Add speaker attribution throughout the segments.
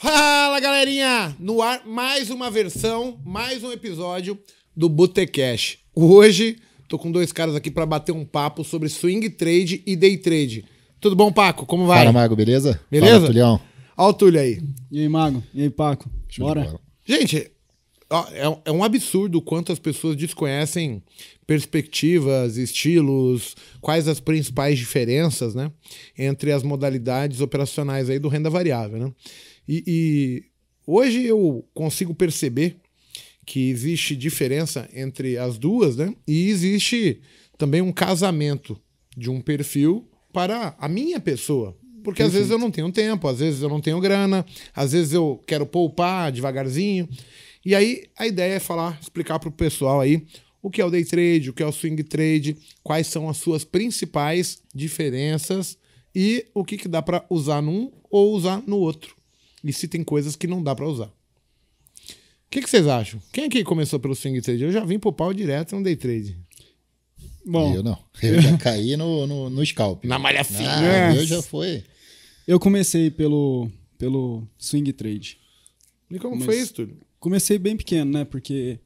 Speaker 1: Fala galerinha! No ar, mais uma versão, mais um episódio do Botecash. Hoje, tô com dois caras aqui para bater um papo sobre swing trade e day trade. Tudo bom, Paco? Como vai?
Speaker 2: Fala, Mago, beleza?
Speaker 1: Beleza?
Speaker 2: Fala, Tulião.
Speaker 1: Olha o Túlio aí.
Speaker 3: E aí, Mago? E aí, Paco?
Speaker 2: Show
Speaker 3: Bora?
Speaker 1: Gente, ó, é, é um absurdo quanto as pessoas desconhecem perspectivas, estilos, quais as principais diferenças, né, entre as modalidades operacionais aí do renda variável, né? E, e hoje eu consigo perceber que existe diferença entre as duas, né? E existe também um casamento de um perfil para a minha pessoa. Porque às vezes eu não tenho tempo, às vezes eu não tenho grana, às vezes eu quero poupar devagarzinho. E aí a ideia é falar, explicar para o pessoal aí o que é o day trade, o que é o swing trade, quais são as suas principais diferenças e o que, que dá para usar num ou usar no outro. E se tem coisas que não dá para usar. O que, que vocês acham? Quem aqui começou pelo swing trade? Eu já vim pro pau direto no day trade.
Speaker 3: Bom,
Speaker 2: Eu não. Eu já caí no, no, no scalp.
Speaker 1: Na malha fina.
Speaker 2: Ah, eu já foi.
Speaker 3: eu comecei pelo, pelo swing trade.
Speaker 1: E como
Speaker 3: Mas-
Speaker 1: foi isso, Túlio?
Speaker 3: Comecei bem pequeno, né? Porque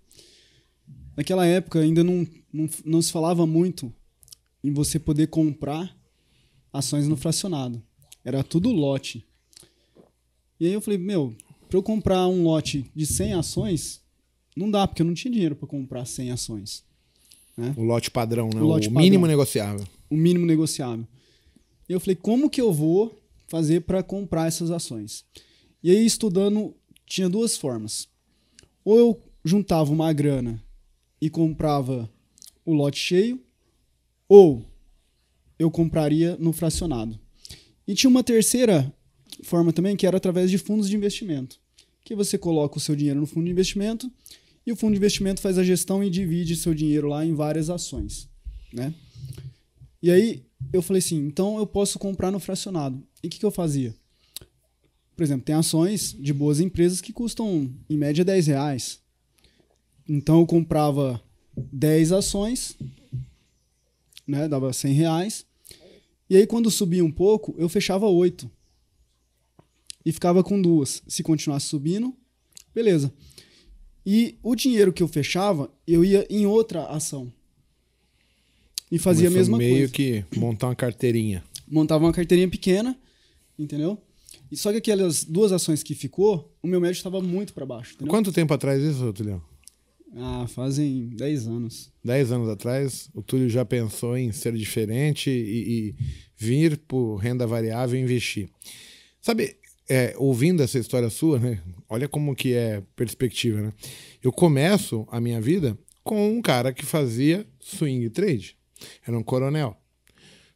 Speaker 3: naquela época ainda não, não, não se falava muito em você poder comprar ações no fracionado. Era tudo lote. E aí eu falei, meu, para eu comprar um lote de 100 ações, não dá, porque eu não tinha dinheiro para comprar 100 ações.
Speaker 1: O lote padrão, né?
Speaker 3: O
Speaker 1: O, mínimo
Speaker 3: padrão.
Speaker 1: negociável.
Speaker 3: o mínimo negociável. E eu falei, como que eu vou fazer para comprar essas ações? E aí, estudando, tinha duas formas. Ou eu juntava uma grana e comprava o lote cheio, ou eu compraria no fracionado. E tinha uma terceira forma também, que era através de fundos de investimento. Que você coloca o seu dinheiro no fundo de investimento e o fundo de investimento faz a gestão e divide seu dinheiro lá em várias ações, né? E aí eu falei assim, então eu posso comprar no fracionado. E o que, que eu fazia? Por exemplo, tem ações de boas empresas que custam em média 10 reais. Então eu comprava 10 ações, né? Dava 100 reais. E aí quando subia um pouco, eu fechava 8. E ficava com duas. Se continuasse subindo, beleza. E o dinheiro que eu fechava, eu ia em outra ação. E fazia
Speaker 1: Começou
Speaker 3: a mesma
Speaker 1: meio
Speaker 3: coisa
Speaker 1: que montar uma carteirinha.
Speaker 3: montava uma carteirinha pequena, entendeu? E só que aquelas duas ações que ficou, o meu médio estava muito para baixo, entendeu?
Speaker 1: Quanto tempo atrás isso, Túlio?
Speaker 3: Ah, fazem 10 anos.
Speaker 1: Dez anos atrás, o Túlio já pensou em ser diferente e, e vir por renda variável e investir. Sabe, é, ouvindo essa história sua, né? Olha como que é perspectiva, né? Eu começo a minha vida com um cara que fazia swing trade. Era um coronel.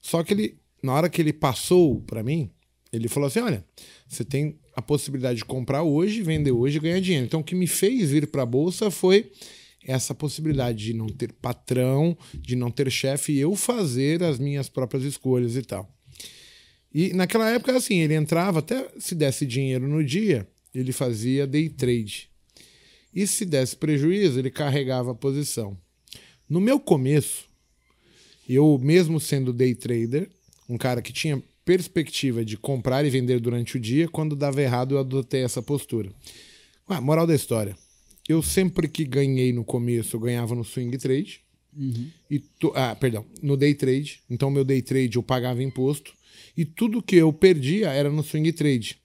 Speaker 1: Só que ele, na hora que ele passou para mim, ele falou assim: olha, você tem a possibilidade de comprar hoje, vender hoje e ganhar dinheiro. Então, o que me fez vir para a bolsa foi essa possibilidade de não ter patrão, de não ter chefe e eu fazer as minhas próprias escolhas e tal. E naquela época, assim, ele entrava, até se desse dinheiro no dia, ele fazia day trade. E se desse prejuízo, ele carregava a posição. No meu começo, eu mesmo sendo day trader, um cara que tinha perspectiva de comprar e vender durante o dia, quando dava errado eu adotei essa postura. Ah, moral da história. Eu sempre que ganhei no começo, eu ganhava no swing trade. E to- ah, perdão, no day trade. Então meu day trade eu pagava imposto e tudo que eu perdia era no swing trade.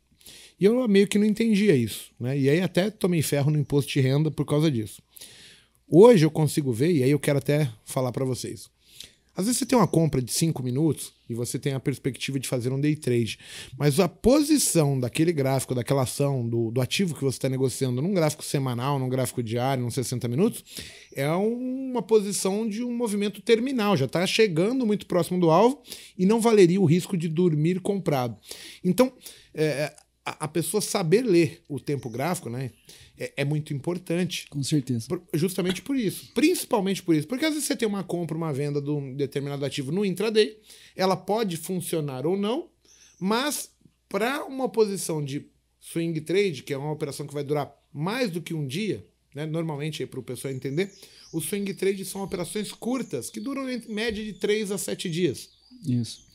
Speaker 1: E eu meio que não entendia isso, né? E aí até tomei ferro no imposto de renda por causa disso. Hoje eu consigo ver, e aí eu quero até falar para vocês. Às vezes você tem uma compra de 5 minutos e você tem a perspectiva de fazer um day trade, mas a posição daquele gráfico, daquela ação, do, do ativo que você está negociando num gráfico semanal, num gráfico diário, num 60 minutos, é uma posição de um movimento terminal, já está chegando muito próximo do alvo e não valeria o risco de dormir comprado. Então, é, a, a pessoa saber ler o tempo gráfico né, é, é muito importante.
Speaker 3: Com certeza.
Speaker 1: Por- justamente por isso. Principalmente por isso. Porque às vezes você tem uma compra, uma venda de um determinado ativo no intraday, ela pode funcionar ou não, mas para uma posição de swing trade, que é uma operação que vai durar mais do que um dia, né, normalmente para o pessoal entender, os swing trade são operações curtas, que duram em média de 3 a 7 dias.
Speaker 3: Isso.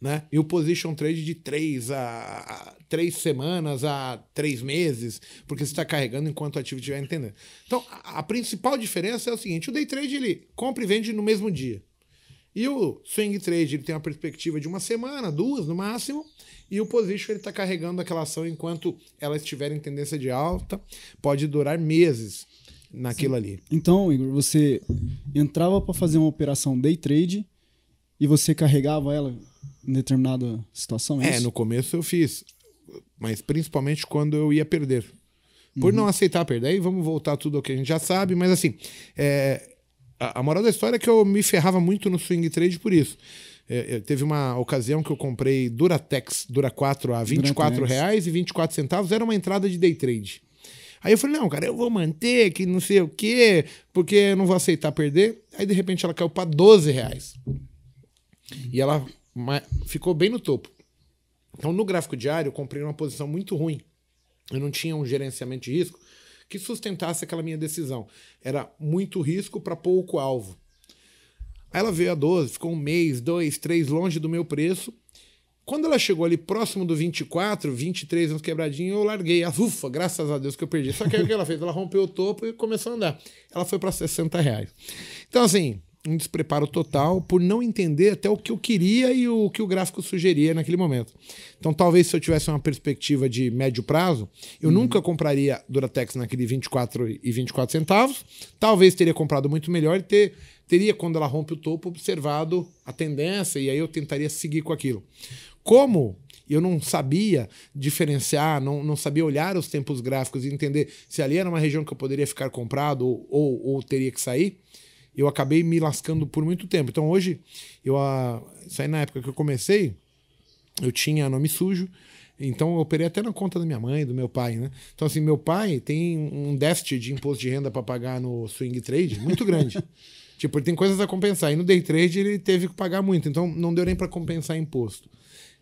Speaker 1: Né? E o position trade de três a, a três semanas a três meses, porque você está carregando enquanto o ativo estiver entendendo. Então, a, a principal diferença é o seguinte: o day trade ele compra e vende no mesmo dia. E o swing trade ele tem uma perspectiva de uma semana, duas no máximo, e o position ele está carregando aquela ação enquanto ela estiver em tendência de alta, pode durar meses naquilo Sim. ali.
Speaker 3: Então, Igor, você entrava para fazer uma operação day trade e você carregava ela em determinada situação?
Speaker 1: É, é no começo eu fiz, mas principalmente quando eu ia perder. Por uhum. não aceitar perder, aí vamos voltar tudo ao que a gente já sabe, mas assim, é, a, a, moral da história é que eu me ferrava muito no swing trade por isso. É, é teve uma ocasião que eu comprei Duratex, Dura 4 a 24 reais e 24 centavos, era uma entrada de day trade. Aí eu falei, não, cara, eu vou manter, que não sei o quê, porque eu não vou aceitar perder. Aí de repente ela caiu para 12 reais. E ela ficou bem no topo. Então no gráfico diário eu comprei uma posição muito ruim. Eu não tinha um gerenciamento de risco que sustentasse aquela minha decisão. Era muito risco para pouco alvo. Aí ela veio a 12, ficou um mês, dois, três longe do meu preço. Quando ela chegou ali próximo do 24, 23 anos quebradinho, eu larguei. Ufa, graças a Deus que eu perdi. Só que aí o que ela fez? Ela rompeu o topo e começou a andar. Ela foi para 60 reais. Então, assim, um despreparo total por não entender até o que eu queria e o que o gráfico sugeria naquele momento. Então, talvez se eu tivesse uma perspectiva de médio prazo, eu uhum. nunca compraria Duratex naquele 24 e 24 centavos. Talvez teria comprado muito melhor e ter, teria, quando ela rompe o topo, observado a tendência e aí eu tentaria seguir com aquilo. Como eu não sabia diferenciar, não, não sabia olhar os tempos gráficos e entender se ali era uma região que eu poderia ficar comprado ou, ou, ou teria que sair, eu acabei me lascando por muito tempo. Então hoje, eu, isso aí na época que eu comecei, eu tinha nome sujo, então eu operei até na conta da minha mãe, do meu pai, né? Então assim, meu pai tem um déficit de imposto de renda para pagar no swing trade muito grande. tipo, ele tem coisas a compensar. E no day trade ele teve que pagar muito, então não deu nem para compensar imposto.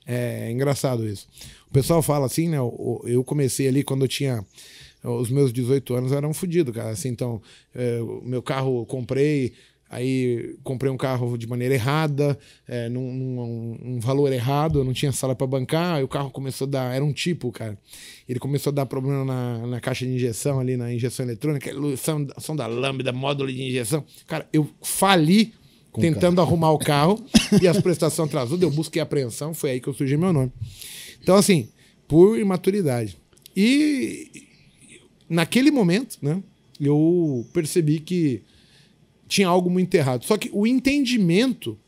Speaker 1: É, é engraçado isso. O pessoal fala assim, né? Eu comecei ali quando eu tinha os meus 18 anos eram fodidos, cara. Assim, então, é, o meu carro eu comprei, aí comprei um carro de maneira errada, é, num, num um valor errado, eu não tinha sala para bancar, aí o carro começou a dar, era um tipo, cara. Ele começou a dar problema na, na caixa de injeção ali, na injeção eletrônica, som, som da lambda, módulo de injeção. Cara, eu fali Com tentando arrumar o carro e as prestações atrasadas, eu busquei apreensão, foi aí que eu surgi meu nome. Então, assim, por imaturidade. E naquele momento, né, eu percebi que tinha algo muito errado. Só que o entendimento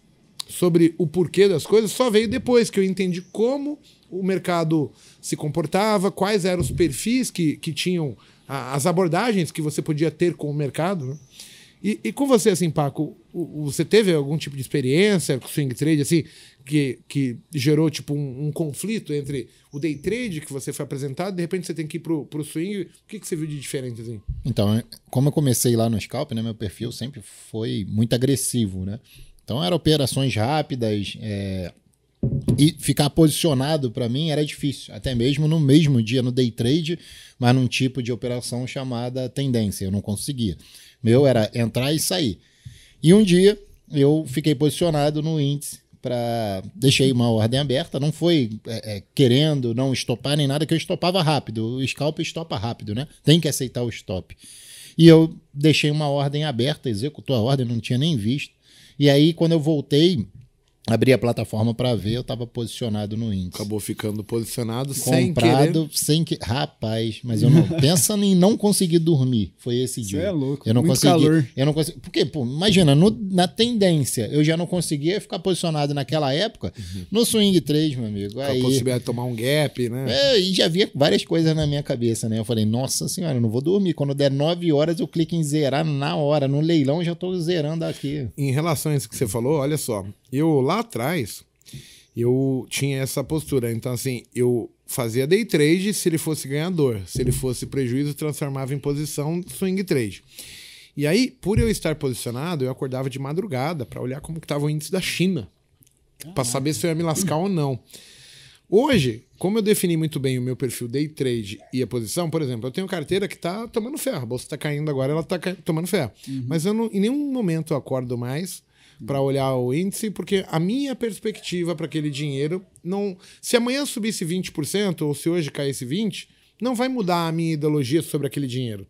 Speaker 1: sobre o porquê das coisas só veio depois que eu entendi como o mercado se comportava, quais eram os perfis que, que tinham, as abordagens que você podia ter com o mercado. Né? E, e, com você, assim, Paco, você teve algum tipo de experiência com swing trade, assim, que, que gerou, tipo, um, um, conflito entre o day trade que você foi apresentado, de repente você tem que ir pro, pro swing, o que, que você viu de diferente, assim?
Speaker 2: Então, como eu comecei lá no scalp, né, meu perfil sempre foi muito agressivo, né? Então, eram operações rápidas, é... e ficar posicionado para mim era difícil, até mesmo no mesmo dia no day trade, mas num tipo de operação chamada tendência, eu não conseguia. Meu era entrar e sair. E um dia eu fiquei posicionado no índice para deixei uma ordem aberta, não foi é, é, querendo não estopar nem nada, que eu estopava rápido. O scalp estopa rápido, né? Tem que aceitar o stop. E eu deixei uma ordem aberta, executou a ordem, não tinha nem visto. E aí, quando eu voltei, abri a plataforma para ver, eu estava posicionado no índice.
Speaker 1: Acabou ficando posicionado
Speaker 2: Comprado, sem que Rapaz, mas eu não pensa em não conseguir dormir. Foi esse dia.
Speaker 3: Você é louco.
Speaker 2: Eu não
Speaker 3: Muito
Speaker 2: consegui.
Speaker 3: Calor.
Speaker 2: Eu não consegui. Porque, pô, imagina, no, na tendência, eu já não conseguia ficar posicionado naquela época uhum. no swing 3, meu amigo.
Speaker 1: Aí, a possibilidade de tomar um gap, né?
Speaker 2: É, e já havia várias coisas na minha cabeça, né? Eu falei, nossa senhora, eu não vou dormir. Quando der 9 horas, eu clico em zerar na hora. No leilão, já estou zerando aqui.
Speaker 1: Em relação a isso que você falou, olha só. Eu lá atrás, eu tinha essa postura. Então, assim, eu fazia day trade se ele fosse ganhador. Se ele fosse prejuízo, transformava em posição swing trade. E aí, por eu estar posicionado, eu acordava de madrugada para olhar como estava o índice da China. Para saber se eu ia me lascar ou não. Hoje, como eu defini muito bem o meu perfil day trade e a posição, por exemplo, eu tenho carteira que está tomando ferro. A bolsa está caindo agora, ela está tomando ferro. Uhum. Mas eu não, em nenhum momento eu acordo mais para olhar o índice, porque a minha perspectiva para aquele dinheiro não. Se amanhã subisse 20%, ou se hoje caísse 20%, não vai mudar a minha ideologia sobre aquele dinheiro.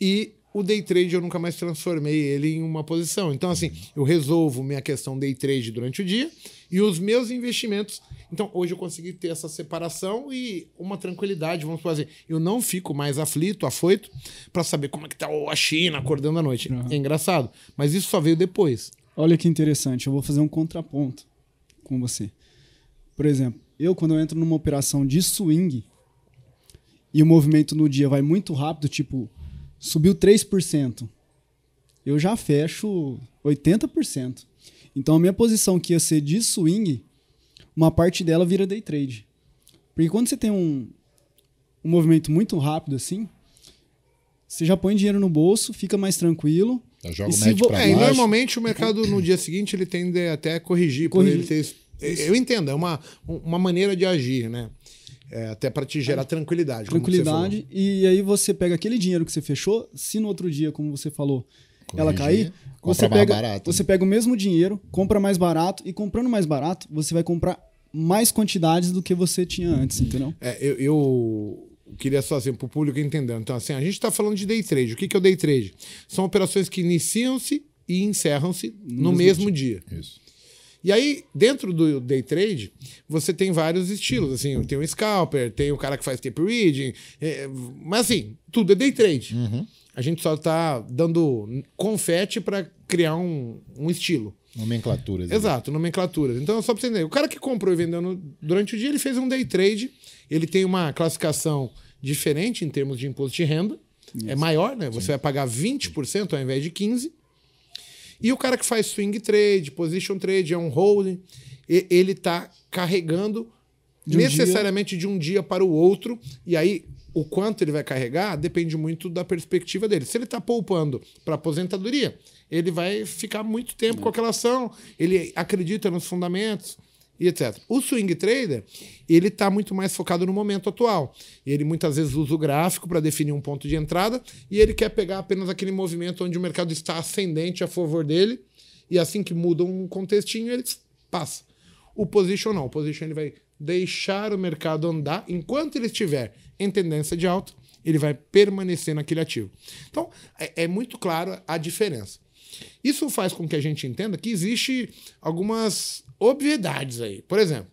Speaker 1: E o day trade eu nunca mais transformei ele em uma posição. Então, assim, eu resolvo minha questão day trade durante o dia e os meus investimentos. Então, hoje eu consegui ter essa separação e uma tranquilidade, vamos fazer. Eu não fico mais aflito, afoito, para saber como é que tá a China acordando à noite. Uhum. É engraçado. Mas isso só veio depois.
Speaker 3: Olha que interessante, eu vou fazer um contraponto com você. Por exemplo, eu quando eu entro numa operação de swing e o movimento no dia vai muito rápido, tipo subiu 3%, eu já fecho 80%. Então a minha posição que ia ser de swing, uma parte dela vira day trade. Porque quando você tem um, um movimento muito rápido assim, você já põe dinheiro no bolso, fica mais tranquilo.
Speaker 2: Já joga o médio
Speaker 1: é, e normalmente o mercado no dia seguinte ele tende até a corrigir, corrigir. por ele ter. Eu entendo, é uma, uma maneira de agir, né? É, até para te gerar tranquilidade.
Speaker 3: Tranquilidade. E aí você pega aquele dinheiro que você fechou, se no outro dia, como você falou, Corrigir, ela cair, você pega, barato, você né? pega o mesmo dinheiro, compra mais barato, e comprando mais barato, você vai comprar mais quantidades do que você tinha antes, entendeu?
Speaker 1: É, eu, eu queria só assim, para o público entender. Então, assim, a gente está falando de day trade. O que, que é o day trade? São operações que iniciam-se e encerram-se no, no mesmo, dia. dia. Isso. E aí, dentro do day trade, você tem vários estilos. Assim, tem o scalper, tem o cara que faz tape reading. É, mas assim, tudo é day trade. Uhum. A gente só está dando confete para criar um, um estilo.
Speaker 2: Nomenclaturas.
Speaker 1: Exato, nomenclaturas. Então, só para você entender, o cara que comprou e vendeu no, durante o dia, ele fez um day trade. Ele tem uma classificação diferente em termos de imposto de renda. É Isso. É maior, né? Você Sim. vai pagar 20% ao invés de 15%. E o cara que faz swing trade, position trade, é um holding, ele está carregando de um necessariamente dia. de um dia para o outro. E aí, o quanto ele vai carregar depende muito da perspectiva dele. Se ele está poupando para aposentadoria, ele vai ficar muito tempo é. com aquela ação, ele acredita nos fundamentos e etc. O swing trader, ele está muito mais focado no momento atual. Ele muitas vezes usa o gráfico para definir um ponto de entrada e ele quer pegar apenas aquele movimento onde o mercado está ascendente a favor dele e assim que muda um contextinho, ele passa. O position não. O position ele vai deixar o mercado andar enquanto ele estiver em tendência de alta, ele vai permanecer naquele ativo. Então, é, é muito claro a diferença. Isso faz com que a gente entenda que existe algumas obviedades aí. Por exemplo,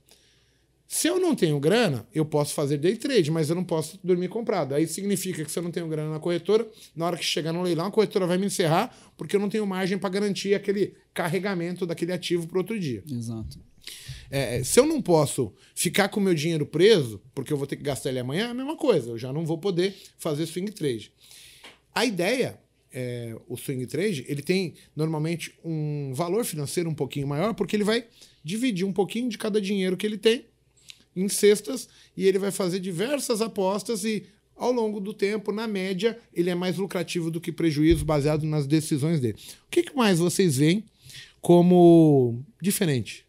Speaker 1: se eu não tenho grana, eu posso fazer day trade, mas eu não posso dormir comprado. Aí significa que se eu não tenho grana na corretora, na hora que chegar no leilão, a corretora vai me encerrar porque eu não tenho margem para garantir aquele carregamento daquele ativo para outro dia.
Speaker 3: Exato.
Speaker 1: É, se eu não posso ficar com o meu dinheiro preso, porque eu vou ter que gastar ele amanhã, é a mesma coisa. Eu já não vou poder fazer swing trade. A ideia é, o swing trade, ele tem normalmente um valor financeiro um pouquinho maior, porque ele vai dividir um pouquinho de cada dinheiro que ele tem em cestas e ele vai fazer diversas apostas e ao longo do tempo, na média, ele é mais lucrativo do que prejuízo baseado nas decisões dele. O que, mais vocês veem como diferente?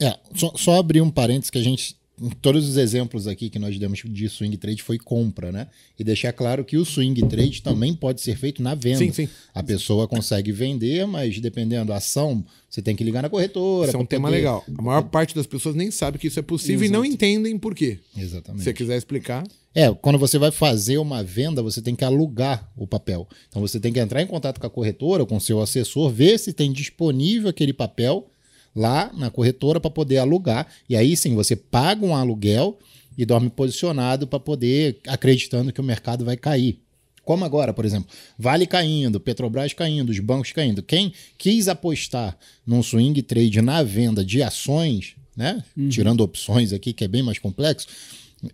Speaker 2: É, só, só abrir um parênteses que a gente todos os exemplos aqui que nós demos de swing trade foi compra, né? E deixar claro que o swing trade também pode ser feito na venda.
Speaker 1: Sim, sim.
Speaker 2: A pessoa consegue vender, mas dependendo da ação, você tem que ligar na corretora.
Speaker 1: Isso é um tema poder... legal. A maior parte das pessoas nem sabe que isso é possível Exato. e não entendem por quê.
Speaker 2: Exatamente.
Speaker 1: Se você quiser explicar.
Speaker 2: É, quando você vai fazer uma venda, você tem que alugar o papel. Então você tem que entrar em contato com a corretora, com o seu assessor, ver se tem disponível aquele papel lá na corretora para poder alugar. E aí sim, você paga um aluguel e dorme posicionado para poder acreditando que o mercado vai cair. Como agora, por exemplo, Vale caindo, Petrobras caindo, os bancos caindo. Quem quis apostar num swing trade na venda de ações, né? Uhum. Tirando opções aqui, que é bem mais complexo,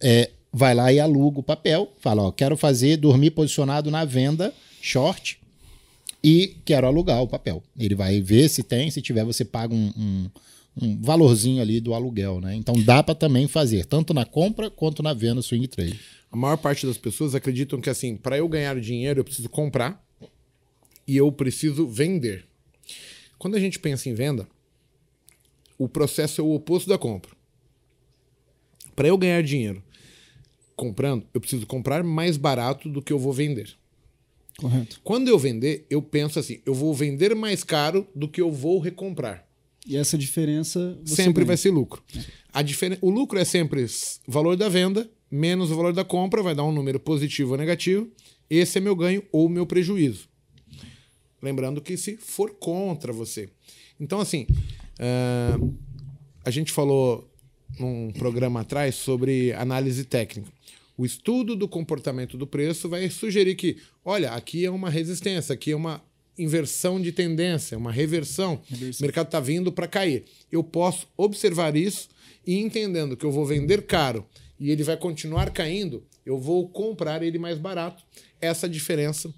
Speaker 2: é, vai lá e aluga o papel, fala, ó, quero fazer, dormir posicionado na venda short e quero alugar o papel. Ele vai ver se tem, se tiver, você paga um, um, um valorzinho ali do aluguel, né? Então dá para também fazer, tanto na compra quanto na venda swing trade.
Speaker 1: A maior parte das pessoas acreditam que assim, para eu ganhar dinheiro, eu preciso comprar e eu preciso vender. Quando a gente pensa em venda, o processo é o oposto da compra. Para eu ganhar dinheiro comprando, eu preciso comprar mais barato do que eu vou vender.
Speaker 3: Correto.
Speaker 1: Quando eu vender, eu penso assim: eu vou vender mais caro do que eu vou recomprar.
Speaker 3: E essa diferença
Speaker 1: sempre
Speaker 3: ganha.
Speaker 1: vai ser lucro. A diferen... O lucro é sempre valor da venda menos o valor da compra, vai dar um número positivo ou negativo. Esse é meu ganho ou meu prejuízo. Lembrando que se for contra você. Então, assim, ah, a gente falou num programa atrás sobre análise técnica. O estudo do comportamento do preço vai sugerir que, olha, aqui é uma resistência, aqui é uma inversão de tendência, uma reversão. O mercado está vindo para cair. Eu posso observar isso e entendendo que eu vou vender caro e ele vai continuar caindo, eu vou comprar ele mais barato. Essa diferença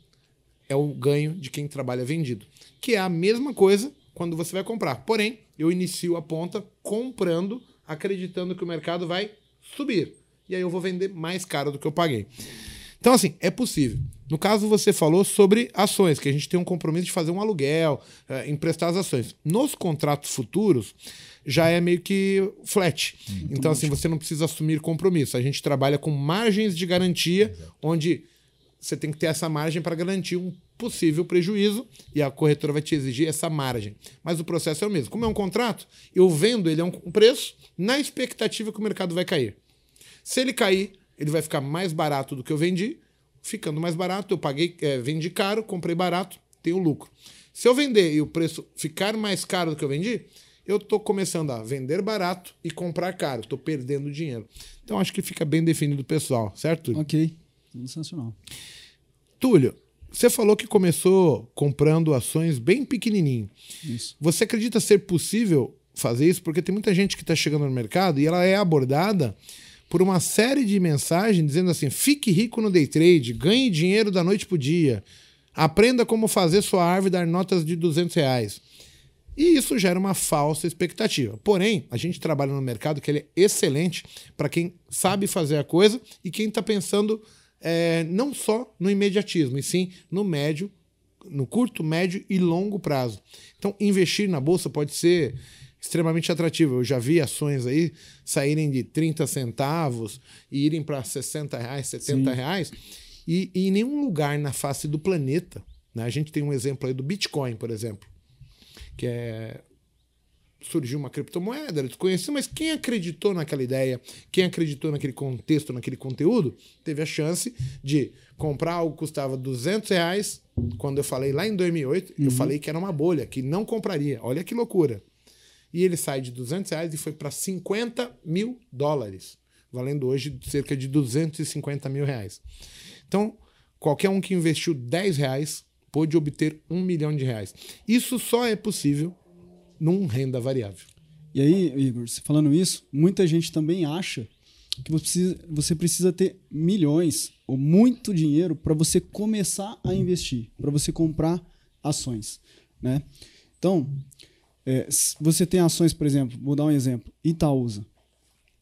Speaker 1: é o ganho de quem trabalha vendido, que é a mesma coisa quando você vai comprar. Porém, eu inicio a ponta comprando, acreditando que o mercado vai subir. E aí eu vou vender mais caro do que eu paguei. Então, assim, é possível. No caso, você falou sobre ações, que a gente tem um compromisso de fazer um aluguel, eh, emprestar as ações. Nos contratos futuros, já é meio que flat. então, assim, você não precisa assumir compromisso. A gente trabalha com margens de garantia, onde você tem que ter essa margem para garantir um possível prejuízo e a corretora vai te exigir essa margem. Mas o processo é o mesmo. Como é um contrato, eu vendo ele a um preço na expectativa que o mercado vai cair. Se ele cair, ele vai ficar mais barato do que eu vendi. Ficando mais barato, eu paguei, eh, vendi caro, comprei barato, tenho lucro. Se eu vender e o preço ficar mais caro do que eu vendi, eu estou começando a vender barato e comprar caro. Estou perdendo dinheiro. Então acho que fica bem definido, pessoal, certo?
Speaker 3: Ok. Sensacional.
Speaker 1: Túlio, você falou que começou comprando ações bem pequenininho.
Speaker 3: Isso.
Speaker 1: Você acredita ser possível fazer isso? Porque tem muita gente que está chegando no mercado e ela é abordada por uma série de mensagens dizendo assim: fique rico no day trade, ganhe dinheiro da noite para o dia, aprenda como fazer sua árvore dar notas de 200 reais. E isso gera uma falsa expectativa. Porém, a gente trabalha no mercado que ele é excelente para quem sabe fazer a coisa e quem está pensando é, não só no imediatismo, e sim no médio, no curto, médio e longo prazo. Então, investir na bolsa pode ser extremamente atrativo. Eu já vi ações aí saírem de 30 centavos e irem para 60 reais, 70 reais. E, e em nenhum lugar na face do planeta, né? a gente tem um exemplo aí do Bitcoin, por exemplo, que é surgiu uma criptomoeda, era desconhecido, mas quem acreditou naquela ideia, quem acreditou naquele contexto, naquele conteúdo, teve a chance de comprar algo que custava 200 reais. Quando eu falei lá em 2008, eu falei que era uma bolha, que não compraria. Olha que loucura. E ele sai de 200 reais e foi para 50 mil dólares, valendo hoje cerca de 250 mil reais. Então, qualquer um que investiu 10 reais pôde obter um milhão de reais. Isso só é possível num renda variável.
Speaker 3: E aí, Igor, falando isso, muita gente também acha que você precisa, você precisa ter milhões ou muito dinheiro para você começar a investir, para você comprar ações, né? Então, é, você tem ações, por exemplo, vou dar um exemplo, Itaúsa,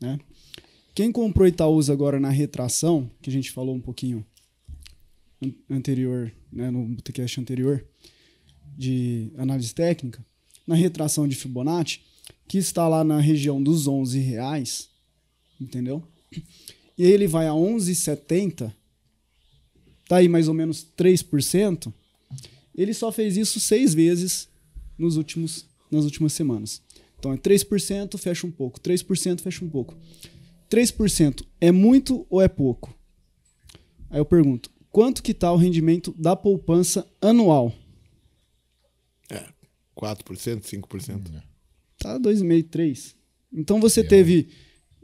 Speaker 3: né? Quem comprou Itaúsa agora na retração, que a gente falou um pouquinho an- anterior, né, no podcast anterior, de análise técnica, na retração de Fibonacci, que está lá na região dos 11 reais, entendeu? E ele vai a 11,70, tá aí mais ou menos 3%, ele só fez isso seis vezes nos últimos, nas últimas semanas. Então é 3%, fecha um pouco, 3%, fecha um pouco. 3% é muito ou é pouco? Aí eu pergunto, quanto que está o rendimento da poupança anual?
Speaker 1: É, 4%, 5%.
Speaker 3: Tá 2,5, 3. Então você teve.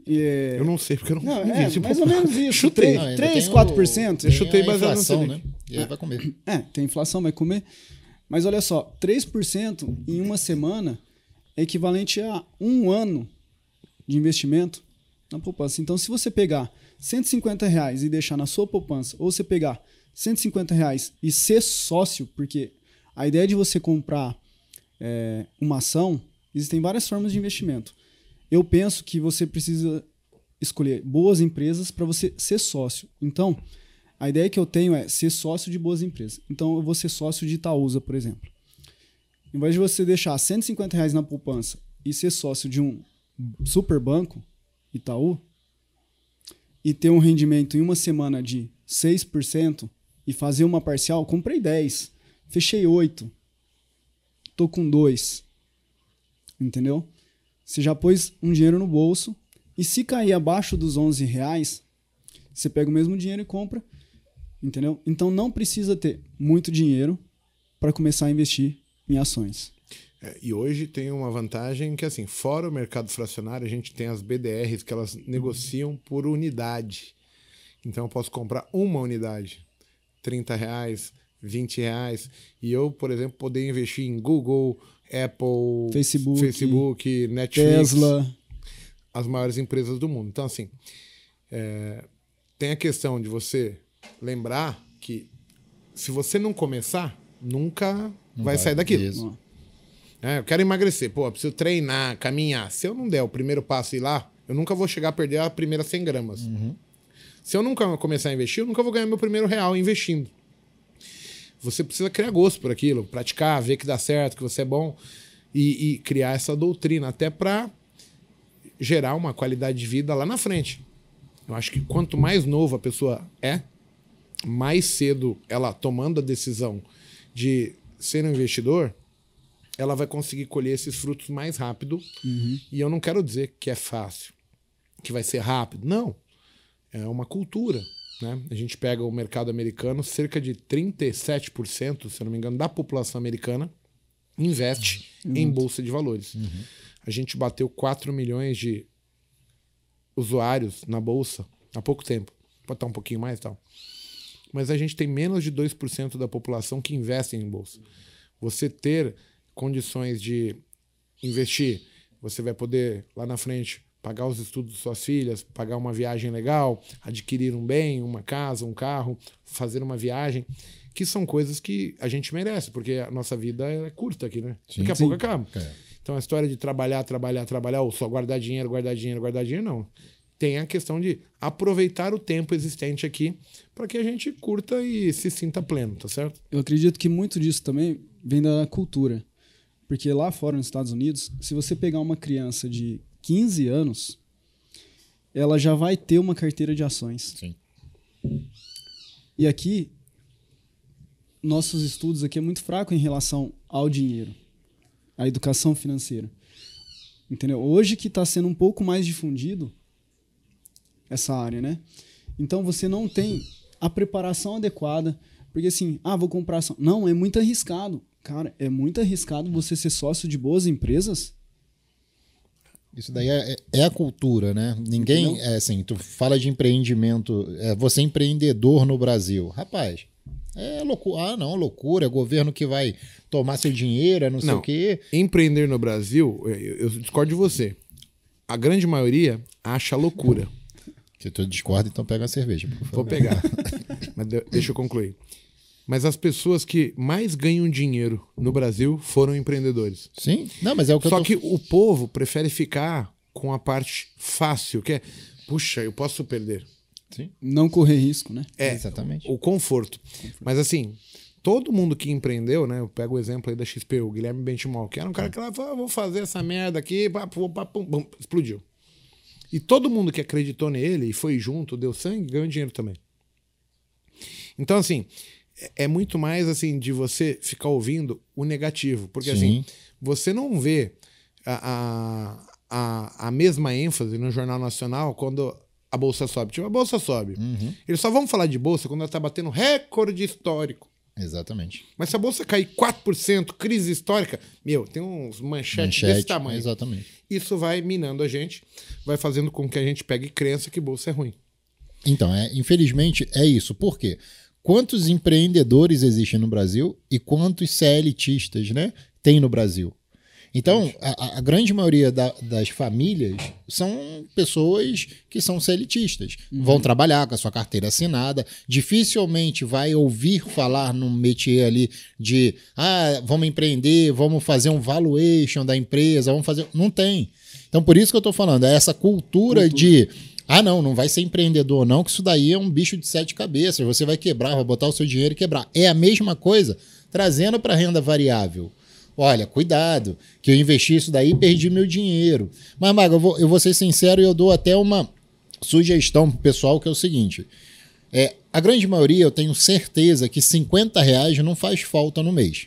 Speaker 3: é,
Speaker 1: Eu não sei, porque eu não,
Speaker 3: Não, é,
Speaker 1: vi, tipo,
Speaker 3: mais ou menos isso.
Speaker 1: Chutei.
Speaker 2: Não, ainda
Speaker 3: 3,
Speaker 2: tem o-
Speaker 3: 4%.
Speaker 2: tem
Speaker 1: Eu chutei baseado
Speaker 2: inflação, né? E aí vai comer.
Speaker 3: É, tem inflação, vai comer. Mas olha só, 3% em uma semana é equivalente a um ano de investimento na poupança. Então, se você pegar 150 reais e deixar na sua poupança, ou você pegar 150 reais e ser sócio, porque a ideia de você comprar é, uma ação, existem várias formas de investimento. Eu penso que você precisa escolher boas empresas para você ser sócio. Então, a ideia que eu tenho é ser sócio de boas empresas. Então, eu vou ser sócio de Itaúsa, por exemplo. Em vez de você deixar 150 reais na poupança e ser sócio de um super banco, Itaú, e ter um rendimento em uma semana de 6%, e fazer uma parcial, comprei 10, fechei 8, tô com 2. Entendeu? Você já pôs um dinheiro no bolso e se cair abaixo dos 11 reais, você pega o mesmo dinheiro e compra. Entendeu? Então não precisa ter muito dinheiro para começar a investir em ações.
Speaker 1: É, e hoje tem uma vantagem que, assim, fora o mercado fracionário, a gente tem as BDRs que elas negociam por unidade. Então eu posso comprar uma unidade, 30 reais, 20 reais. E eu, por exemplo, poder investir em Google, Apple,
Speaker 3: Facebook,
Speaker 1: Facebook Netflix,
Speaker 3: Tesla.
Speaker 1: as maiores empresas do mundo. Então, assim, é, tem a questão de você lembrar que se você não começar, nunca vai,
Speaker 2: vai,
Speaker 1: sair daquilo.
Speaker 2: isso.
Speaker 1: É, eu quero emagrecer, pô, eu preciso treinar, caminhar. Se eu não der o primeiro passo e ir lá, eu nunca vou chegar a perder a primeira 100 gramas. Se eu nunca começar a investir, eu nunca vou ganhar meu primeiro real investindo. Você precisa criar gosto por aquilo, praticar, ver que dá certo, que você é bom e, e criar essa doutrina até para gerar uma qualidade de vida lá na frente. Eu acho que quanto mais novo a pessoa é, mais cedo ela tomando a decisão de ser um investidor, ela vai conseguir colher esses frutos mais rápido. E eu não quero dizer que é fácil, que vai ser rápido. Não. É uma cultura. Né? A gente pega o mercado americano, cerca de 37%, se não me engano, da população americana investe em bolsa de valores. A gente bateu 4 milhões de usuários na bolsa há pouco tempo. Pode estar um pouquinho mais e tal. Mas a gente tem menos de 2% da população que investem em bolsa. Você ter condições de investir, você vai poder lá na frente pagar os estudos de suas filhas, pagar uma viagem legal, adquirir um bem, uma casa, um carro, fazer uma viagem, que são coisas que a gente merece, porque a nossa vida é curta aqui, né?
Speaker 2: Sim,
Speaker 1: Daqui a
Speaker 2: sim.
Speaker 1: pouco acaba.
Speaker 2: É.
Speaker 1: Então a história de trabalhar, trabalhar, trabalhar, ou só guardar dinheiro, guardar dinheiro, guardar dinheiro, não. Tem a questão de aproveitar o tempo existente aqui para que a gente curta e se sinta pleno, tá certo?
Speaker 3: Eu acredito que muito disso também vem da cultura. Porque lá fora, nos Estados Unidos, se você pegar uma criança de 15 anos, ela já vai ter uma carteira de ações.
Speaker 2: Sim.
Speaker 3: E aqui, nossos estudos aqui é muito fraco em relação ao dinheiro, à educação financeira. Entendeu? Hoje que está sendo um pouco mais difundido essa área, né? Então você não tem a preparação adequada, porque assim, ah, vou comprar ação. Não, é muito arriscado. Cara, é muito arriscado você ser sócio de boas empresas.
Speaker 2: Isso daí é, é a cultura, né? Ninguém, é assim, tu fala de empreendimento, é, você é empreendedor no Brasil. Rapaz, é loucura. Ah, não, loucura, é governo que vai tomar seu dinheiro, é não sei
Speaker 1: Não.
Speaker 2: o quê.
Speaker 1: Empreender no Brasil, eu, eu discordo de você. A grande maioria acha loucura.
Speaker 2: Se tu discorda, então pega a cerveja, por favor.
Speaker 1: Vou pegar. Mas de- deixa eu concluir. Mas as pessoas que mais ganham dinheiro no Brasil foram empreendedores.
Speaker 2: Sim? Não, mas é o que
Speaker 1: Só
Speaker 2: eu tô...
Speaker 1: que o povo prefere ficar com a parte fácil, que é, puxa, eu posso perder.
Speaker 2: Sim,
Speaker 3: Não correr risco, né?
Speaker 1: É,
Speaker 2: exatamente.
Speaker 1: o conforto. Mas assim, todo mundo que empreendeu, né? Eu pego o exemplo aí da XP, o Guilherme Benchimol, que era um cara que lá falou, "Ah, vou fazer essa merda aqui, pá, pum, pá, pum, pum", explodiu. E todo mundo que acreditou nele e foi junto, deu sangue, ganhou dinheiro também. Então, assim, é- é muito mais assim de você ficar ouvindo o negativo. Porque
Speaker 2: Sim.
Speaker 1: assim, você não vê a, a, a, a mesma ênfase no Jornal Nacional quando a bolsa sobe. Tipo, a bolsa sobe.
Speaker 2: Uhum.
Speaker 1: Eles só vão falar de bolsa quando ela está batendo recorde histórico.
Speaker 2: Exatamente.
Speaker 1: Mas se a bolsa cair 4%, crise histórica, meu, tem uns manchetes desse
Speaker 2: Manchete,
Speaker 1: tamanho.
Speaker 2: exatamente.
Speaker 1: Isso vai minando a gente, vai fazendo com que a gente pegue crença que bolsa é ruim.
Speaker 2: Então, é, infelizmente, é isso. Por quê? Quantos empreendedores existem no Brasil e quantos CLTistas né, tem no Brasil? Então, a, a grande maioria da- das famílias são pessoas que são CLTistas. Vão trabalhar com a sua carteira assinada, dificilmente vai ouvir falar num métier ali de ah, vamos empreender, vamos fazer um valuation da empresa, vamos fazer. Não tem. Então, por isso que eu estou falando, é essa cultura, de ah, não, não vai ser empreendedor, não, que isso daí é um bicho de sete cabeças. Você vai quebrar, vai botar o seu dinheiro e quebrar. É a mesma coisa trazendo para renda variável. Olha, cuidado, que eu investi isso daí e perdi meu dinheiro. Mas, Maga, eu vou, eu vou ser sincero e eu dou até uma sugestão pro pessoal que é o seguinte: É, a grande maioria, eu tenho certeza que 50 reais não faz falta no mês.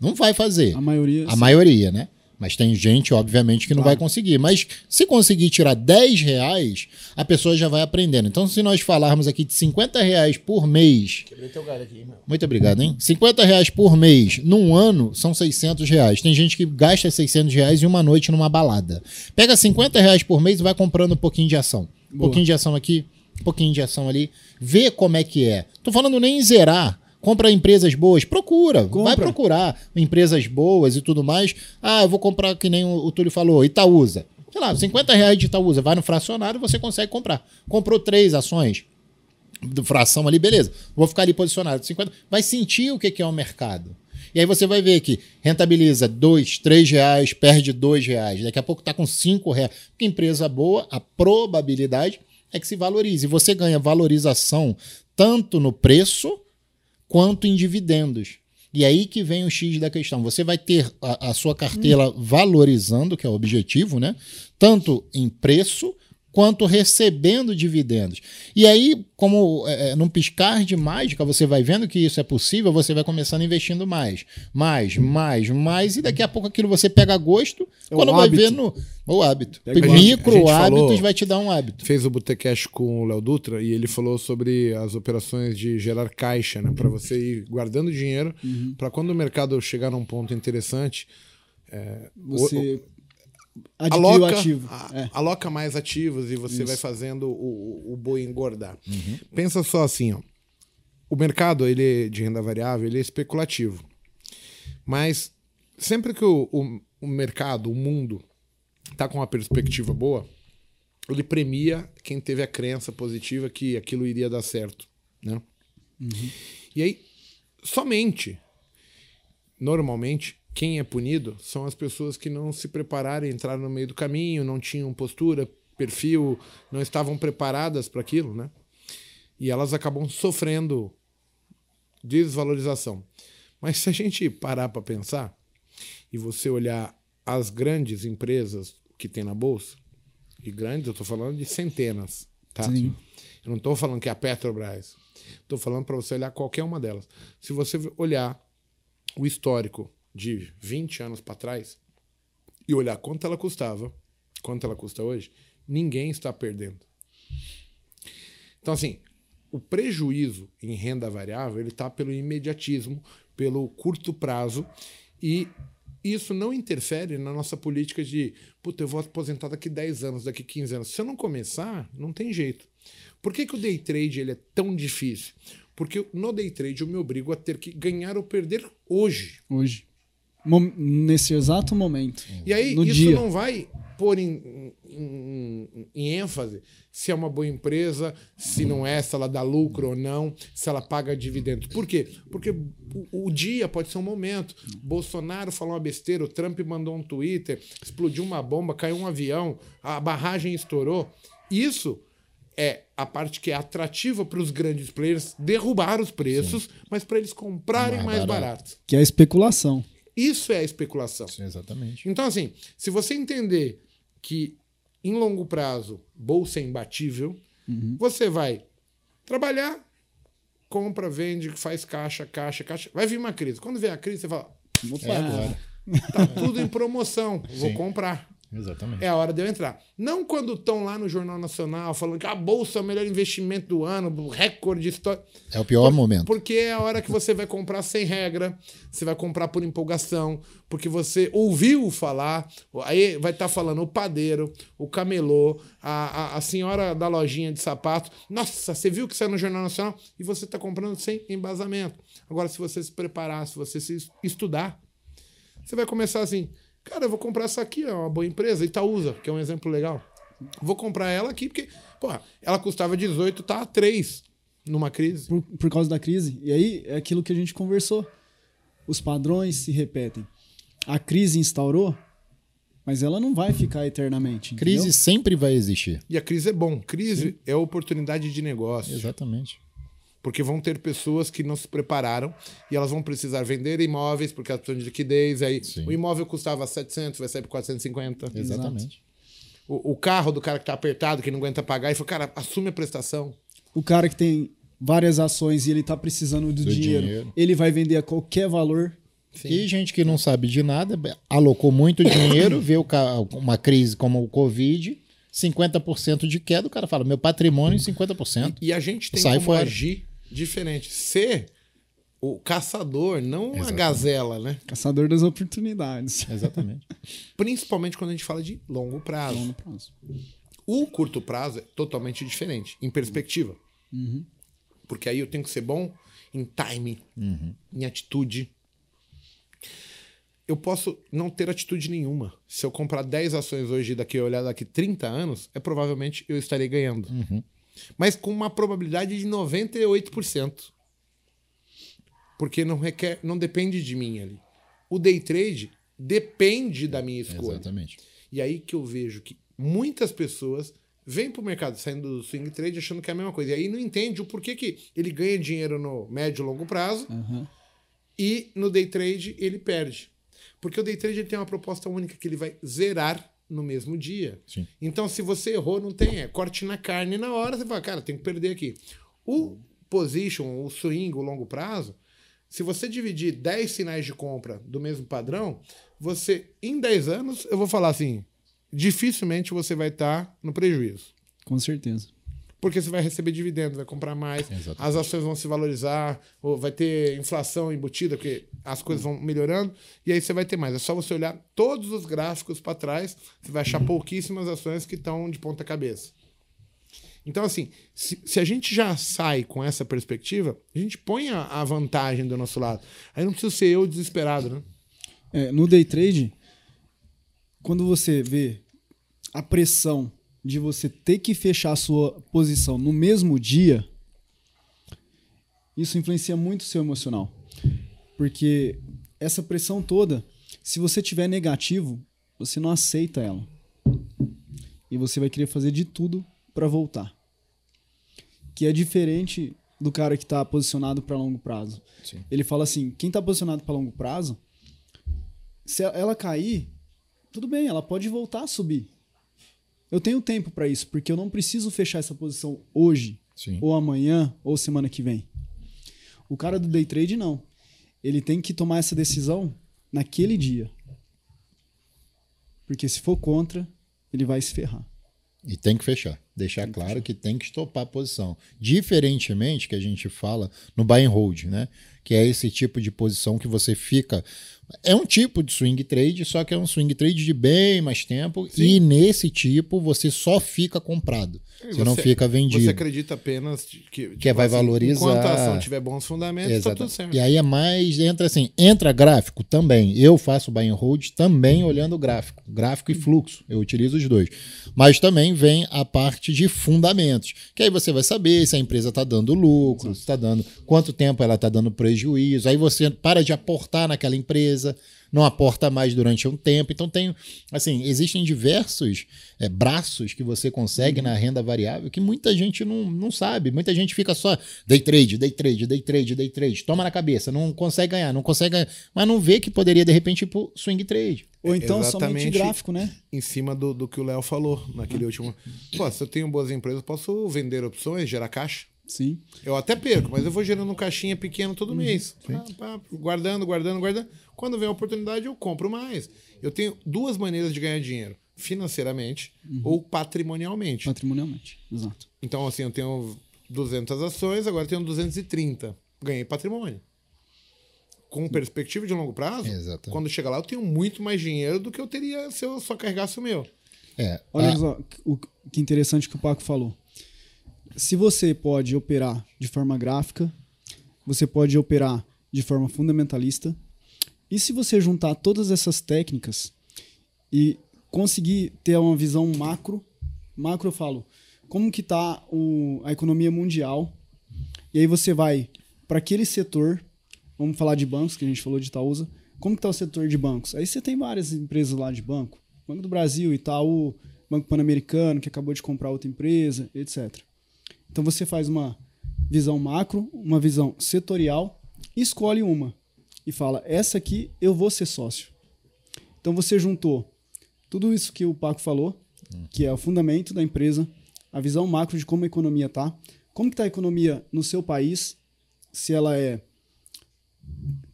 Speaker 2: Não vai fazer.
Speaker 3: A maioria.
Speaker 2: A
Speaker 3: sim.
Speaker 2: maioria, né? Mas tem gente, obviamente, que não vai conseguir. Mas se conseguir tirar 10 reais, a pessoa já vai aprendendo. Então, se nós falarmos aqui de 50 reais por mês.
Speaker 1: Quebrei teu galho aqui, meu.
Speaker 2: Muito obrigado, hein? 50 reais por mês num ano são 600 reais. Tem gente que gasta 600 reais em uma noite numa balada. Pega 50 reais por mês e vai comprando um pouquinho de ação. Um pouquinho de ação aqui, um pouquinho de ação ali. Vê como é que é. Tô falando nem em zerar. Compra empresas boas, procura, vai
Speaker 3: Compra.
Speaker 2: procurar empresas boas e tudo mais. Ah, eu vou comprar que nem o, o Túlio falou, Itaúsa. Sei lá, 50 reais de Itaúsa, vai no fracionário e você consegue comprar. Comprou três ações, do fração ali, beleza. Vou ficar ali posicionado. 50, vai sentir o que é o mercado. E aí você vai ver que rentabiliza dois, três reais, perde dois reais. Daqui a pouco está com cinco reais. Porque empresa boa, a probabilidade é que se valorize. E você ganha valorização tanto no preço quanto em dividendos. E aí que vem o X da questão. Você vai ter a, a sua carteira valorizando, que é o objetivo, né? Tanto em preço quanto recebendo dividendos. E aí, como é, num piscar de mágica, você vai vendo que isso é possível, você vai começando investindo mais, mais, mais, mais, e daqui a pouco aquilo você pega gosto,
Speaker 3: É o
Speaker 2: quando vai
Speaker 3: hábito.
Speaker 2: ver no o hábito.
Speaker 1: A
Speaker 2: Micro hábitos
Speaker 1: falou-
Speaker 2: vai te dar um hábito.
Speaker 1: Fez o Botecash com o Léo Dutra e ele falou sobre as operações de gerar caixa, né? Para você ir guardando dinheiro, para quando o mercado chegar num ponto interessante,
Speaker 3: Você adquire o
Speaker 1: aloca,
Speaker 3: ativo.
Speaker 1: a-
Speaker 3: É.
Speaker 1: aloca mais ativos e você vai fazendo o, o, boi engordar. Pensa só assim, ó. O mercado ele de renda variável ele é especulativo, mas sempre que o, o, o mercado, o mundo está com uma perspectiva boa, ele premia quem teve a crença positiva que aquilo iria dar certo, né? E aí, somente, normalmente, quem é punido são as pessoas que não se prepararam, entraram no meio do caminho, não tinham postura, perfil, não estavam preparadas para aquilo, né? E elas acabam sofrendo desvalorização. Mas se a gente parar para pensar e você olhar as grandes empresas que tem na bolsa, e grandes, eu estou falando de centenas, tá?
Speaker 3: Sim.
Speaker 1: Eu não estou falando que é a Petrobras. Estou falando para você olhar qualquer uma delas. Se você olhar o histórico de 20 anos para trás e olhar quanto ela custava, quanto ela custa hoje, ninguém está perdendo. Então, assim, o prejuízo em renda variável ele está pelo imediatismo, pelo curto prazo e isso não interfere na nossa política de, puta, eu vou aposentar daqui 10 anos, daqui 15 anos. Se eu não começar, não tem jeito. Por que, que o day trade ele é tão difícil? Porque no day trade eu me obrigo a ter que ganhar ou perder hoje.
Speaker 3: Hoje. Nesse exato momento.
Speaker 1: E aí,
Speaker 3: no
Speaker 1: isso
Speaker 3: dia.
Speaker 1: não vai pôr em, em- em ênfase se é uma boa empresa, se não é, se ela dá lucro ou não, se ela paga dividendos. Por quê? Porque o, o dia pode ser um momento. Bolsonaro falou uma besteira, o Trump mandou um Twitter, explodiu uma bomba, caiu um avião, a barragem estourou. Isso é a parte que é atrativa para os grandes players derrubar os preços, mas para eles comprarem
Speaker 2: Mais
Speaker 1: mais
Speaker 2: barato.
Speaker 1: baratos.
Speaker 3: Que é a especulação.
Speaker 1: Isso é a especulação.
Speaker 2: Exatamente.
Speaker 1: Então, assim, se você entender que em longo prazo bolsa é imbatível, você vai trabalhar, compra, vende, faz caixa, caixa, caixa. Vai vir uma crise. Quando vier a crise, você fala:
Speaker 3: Opa,
Speaker 2: É agora.
Speaker 1: tá tudo em promoção, vou
Speaker 2: Sim.
Speaker 1: comprar.
Speaker 2: Exatamente.
Speaker 1: É a hora de eu entrar. Não quando estão lá no Jornal Nacional falando que a bolsa é o melhor investimento do ano, recorde histórico.
Speaker 2: É o pior momento.
Speaker 1: Porque é a hora que você vai comprar sem regra, você vai comprar por empolgação, porque você ouviu falar, aí vai estar falando o padeiro, o camelô, a, a, a senhora da lojinha de sapato. Nossa, você viu que saiu no Jornal Nacional e você está comprando sem embasamento. Agora, se você se preparar, se você se estudar, você vai começar assim, cara, eu vou comprar essa aqui, é uma boa empresa, Itaúsa, que é um exemplo legal. Vou comprar ela aqui porque, porra, ela custava 18, tá a 3 numa crise.
Speaker 3: por, por causa da crise. E aí é aquilo que a gente conversou. Os padrões se repetem. A crise instaurou, mas ela não vai ficar eternamente. entendeu?
Speaker 2: Crise sempre vai existir.
Speaker 1: E a crise é bom. Crise é oportunidade de negócio.
Speaker 2: Exatamente.
Speaker 1: Porque vão ter pessoas que não se prepararam e elas vão precisar vender imóveis porque elas precisam de liquidez. Aí
Speaker 2: Sim.
Speaker 1: o imóvel custava 700, vai sair por 450.
Speaker 2: Exatamente.
Speaker 1: O, o carro do cara que tá apertado, que não aguenta pagar, e falou, cara, assume a prestação.
Speaker 3: o cara que tem várias ações e ele tá precisando do,
Speaker 2: Do
Speaker 3: dinheiro,
Speaker 2: dinheiro.
Speaker 3: ele vai vender a qualquer valor.
Speaker 2: E gente que não sabe de nada, alocou muito dinheiro, vê uma crise como o Covid, 50% de queda, o cara fala, meu patrimônio em 50%.
Speaker 1: E a gente tem
Speaker 2: Sai
Speaker 1: como
Speaker 2: fora.
Speaker 1: agir diferente. Ser o caçador, não a
Speaker 2: Exatamente.
Speaker 1: gazela, né?
Speaker 3: Caçador das oportunidades.
Speaker 2: Exatamente.
Speaker 1: Principalmente quando a gente fala de longo prazo.
Speaker 3: Longo prazo.
Speaker 1: O curto prazo é totalmente diferente, em perspectiva. Porque aí eu tenho que ser bom em timing, em atitude. Eu posso não ter atitude nenhuma. Se eu comprar 10 ações hoje e daqui a olhar daqui 30 anos, é provavelmente eu estarei ganhando. Mas com uma probabilidade de 98%. Porque não requer, não depende de mim ali. O day trade depende da minha escolha.
Speaker 2: Exatamente.
Speaker 1: E aí que eu vejo que muitas pessoas vêm pro mercado saindo do swing trade achando que é a mesma coisa. E aí não entende o porquê que ele ganha dinheiro no médio e longo prazo
Speaker 3: Aham.
Speaker 1: e no day trade ele perde. Porque o day trade ele tem uma proposta única que ele vai zerar no mesmo dia.
Speaker 2: Sim.
Speaker 1: Então, se você errou, não tem. É corte na carne na hora, você fala, cara, tem que perder aqui. O position, o swing, o longo prazo, se você dividir 10 sinais de compra do mesmo padrão, você, em 10 anos, eu vou falar assim, dificilmente você vai estar no prejuízo.
Speaker 3: Com certeza.
Speaker 1: Porque você vai receber dividendos, vai comprar mais,
Speaker 2: Exatamente.
Speaker 1: as ações vão se valorizar, ou vai ter inflação embutida, porque as coisas vão melhorando, e aí você vai ter mais. É só você olhar todos os gráficos para trás, você vai achar pouquíssimas ações que estão de ponta cabeça. Então, assim, se, se a gente já sai com essa perspectiva, a gente põe a, a vantagem do nosso lado. Aí não precisa ser eu desesperado, né?
Speaker 3: É, no day trade, quando você vê a pressão de você ter que fechar a sua posição no mesmo dia, isso influencia muito o seu emocional. Porque essa pressão toda, se você tiver negativo, você não aceita ela. E você vai querer fazer de tudo para voltar. Que é diferente do cara que está posicionado para longo prazo.
Speaker 2: Sim.
Speaker 3: Ele fala assim: quem está posicionado para longo prazo, se ela cair, tudo bem, ela pode voltar a subir. Eu tenho tempo para isso, porque eu não preciso fechar essa posição hoje,
Speaker 2: Sim.
Speaker 3: ou amanhã, ou semana que vem. O cara do day trade não. Ele tem que tomar essa decisão naquele dia. Porque se for contra, ele vai se ferrar.
Speaker 2: E tem que fechar. Deixar claro que tem que estopar a posição. Diferentemente que a gente fala no buy and hold, né? Que é esse tipo de posição que você fica. É um tipo de swing trade, só que é um swing trade de bem mais tempo. E nesse tipo você só fica comprado. Você, não fica vendido.
Speaker 1: Você acredita apenas que, tipo
Speaker 2: vai valorizar.
Speaker 1: Enquanto a ação tiver bons fundamentos, tá
Speaker 2: Exato.
Speaker 1: tudo certo.
Speaker 2: E aí é mais, entra assim, entra gráfico também. Eu faço buy and hold também olhando o gráfico. Gráfico e fluxo. Eu utilizo os dois. Mas também vem a parte de fundamentos. Que aí você vai saber se a empresa está dando lucro, se está dando, quanto tempo ela está dando prejuízo. Aí você para de aportar naquela empresa, não aporta mais durante um tempo. Então tem, assim, existem diversos é, braços que você consegue na renda variável que muita gente não, não sabe. Muita gente fica só day trade, day trade, day trade, day trade. Toma na cabeça, não consegue ganhar, não consegue ganhar, mas não vê que poderia de repente ir pro swing trade.
Speaker 3: Ou então somente
Speaker 1: Exatamente.
Speaker 3: gráfico, né?
Speaker 1: Em cima do, do que o Léo falou naquele último. Pô, se eu tenho boas empresas, eu posso vender opções, gerar caixa.
Speaker 3: Sim.
Speaker 1: Eu até perco, mas eu vou gerando um caixinha pequeno todo mês. Pá, pá, guardando, guardando, guardando. Quando vem a oportunidade, eu compro mais. Eu tenho duas maneiras de ganhar dinheiro: financeiramente ou patrimonialmente.
Speaker 3: Patrimonialmente. Exato.
Speaker 1: Então, assim, eu tenho 200 ações, agora eu tenho 230. Ganhei patrimônio. Com perspectiva de longo prazo,
Speaker 2: Exatamente.
Speaker 1: quando chegar lá, eu tenho muito mais dinheiro do que eu teria se eu só carregasse o meu.
Speaker 2: É,
Speaker 3: Olha
Speaker 2: a-
Speaker 3: só o que interessante que o Paco falou. Se você pode operar de forma gráfica, você pode operar de forma fundamentalista. E se você juntar todas essas técnicas e conseguir ter uma visão macro, macro eu falo, como que está a economia mundial, e aí você vai para aquele setor, vamos falar de bancos, que a gente falou de Itaúsa, como que está o setor de bancos? Aí você tem várias empresas lá de banco, Banco do Brasil, Itaú, Banco Pan-Americano, que acabou de comprar outra empresa, etc. Então você faz uma visão macro, uma visão setorial, escolhe uma e fala: essa aqui eu vou ser sócio. Então você juntou tudo isso que o Paco falou, que é o fundamento da empresa, a visão macro de como a economia tá, como que tá a economia no seu país, se ela é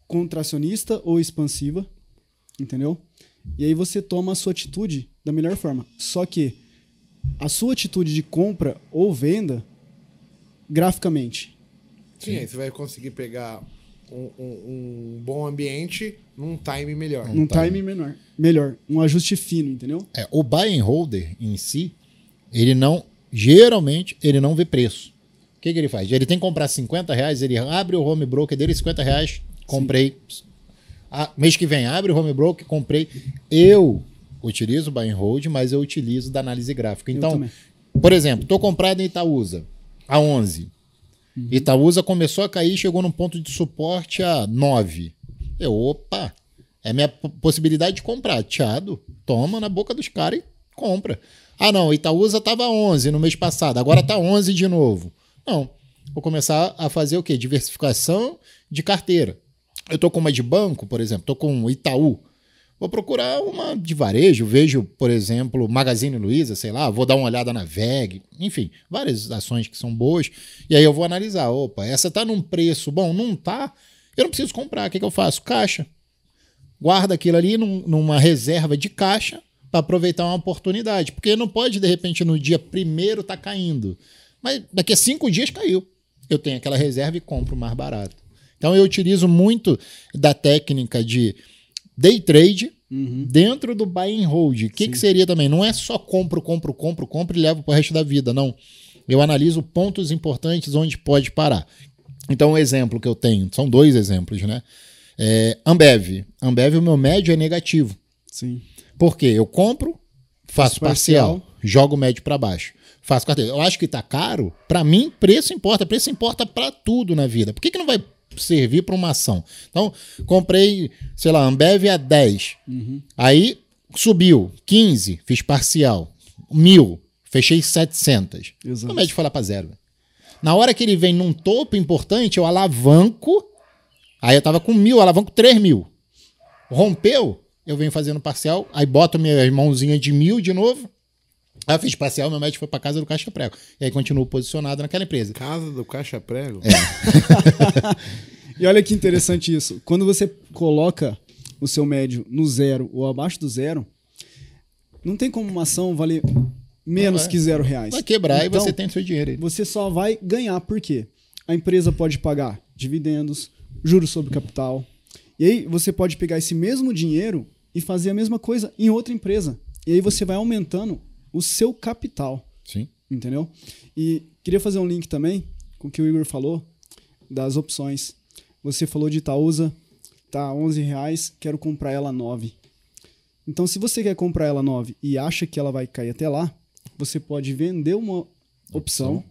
Speaker 3: contracionista ou expansiva, entendeu? E aí você toma a sua atitude da melhor forma. Só que a sua atitude de compra ou venda, graficamente,
Speaker 1: Sim, aí você vai conseguir pegar um, um- um bom ambiente num time melhor.
Speaker 3: num
Speaker 2: tá.
Speaker 3: time menor, melhor, um ajuste fino, entendeu?
Speaker 2: É, o buy and holder em si, ele não. Geralmente, ele não vê preço. O que, que ele faz? Ele tem que comprar 50 reais, ele abre o home broker dele, 50 reais, comprei. Ah, mês que vem, abre o home broker, comprei. Eu utilizo o buy and hold, mas eu utilizo da análise gráfica. Então, por exemplo, estou comprado em Itaúsa a 11.
Speaker 3: Uhum.
Speaker 2: Itaúsa começou a cair, chegou num ponto de suporte a 9. Eu, opa, é minha possibilidade de comprar. Tiado, toma na boca dos caras e compra. Ah, não, Itaúsa estava 11 no mês passado, agora está 11 de novo. Não, vou começar a fazer o quê? Diversificação de carteira. Eu tô com uma de banco, por exemplo, tô com Itaú. Vou procurar uma de varejo, vejo, por exemplo, Magazine Luiza, sei lá, vou dar uma olhada na VEG, enfim, várias ações que são boas. E aí eu vou analisar, opa, essa tá num preço bom, não tá? Eu não preciso comprar, o que, que eu faço? Caixa. Guarda aquilo ali num- numa reserva de caixa para aproveitar uma oportunidade. Porque não pode, de repente, no dia primeiro tá caindo. Mas daqui a cinco dias caiu. Eu tenho aquela reserva e compro mais barato. Então eu utilizo muito da técnica de day trade dentro do buy and hold. O que, que seria também? Não é só compro, compro, compro, compro e levo para o resto da vida, não. Eu analiso pontos importantes onde pode parar. Então, o exemplo que eu tenho, são dois exemplos, né? É, Ambev. Ambev, o meu médio é negativo.
Speaker 3: Sim.
Speaker 2: Por quê? Eu compro, faço
Speaker 3: Faço
Speaker 2: parcial,
Speaker 3: parcial.
Speaker 2: jogo médio para baixo. Faço carteira. Eu acho que tá caro. Para mim, preço importa. Preço importa para tudo na vida. Por que, que não vai servir para uma ação? Então, comprei, sei lá, Ambev a 10. Aí subiu 15, fiz parcial. Mil, fechei 700.
Speaker 3: Exato.
Speaker 2: O médio foi lá para zero. Na hora que ele vem num topo importante, eu alavanco. Aí eu tava com mil, alavanco 3 mil. Rompeu, eu venho fazendo parcial, aí boto minha mãozinha de mil de novo. Aí eu fiz parcial, meu médico foi para casa do Caixa Prego. E aí continuo posicionado naquela empresa.
Speaker 1: Casa do Caixa Prego?
Speaker 3: E olha que interessante isso. Quando você coloca o seu médio no zero ou abaixo do zero, não tem como uma ação valer menos
Speaker 2: Vai.
Speaker 3: que zero reais.
Speaker 2: Vai quebrar
Speaker 3: Então,
Speaker 2: e você tem seu dinheiro. aí.
Speaker 3: Você só vai ganhar por quê? A empresa pode pagar dividendos, juros sobre capital. E aí você pode pegar esse mesmo dinheiro e fazer a mesma coisa em outra empresa. E aí você vai aumentando o seu capital.
Speaker 2: Sim.
Speaker 3: Entendeu? E queria fazer um link também com o que o Igor falou das opções. Você falou de Itaúsa, tá 11 reais, quero comprar ela 9. Então, se você quer comprar ela 9 e acha que ela vai cair até lá, você pode vender uma opção.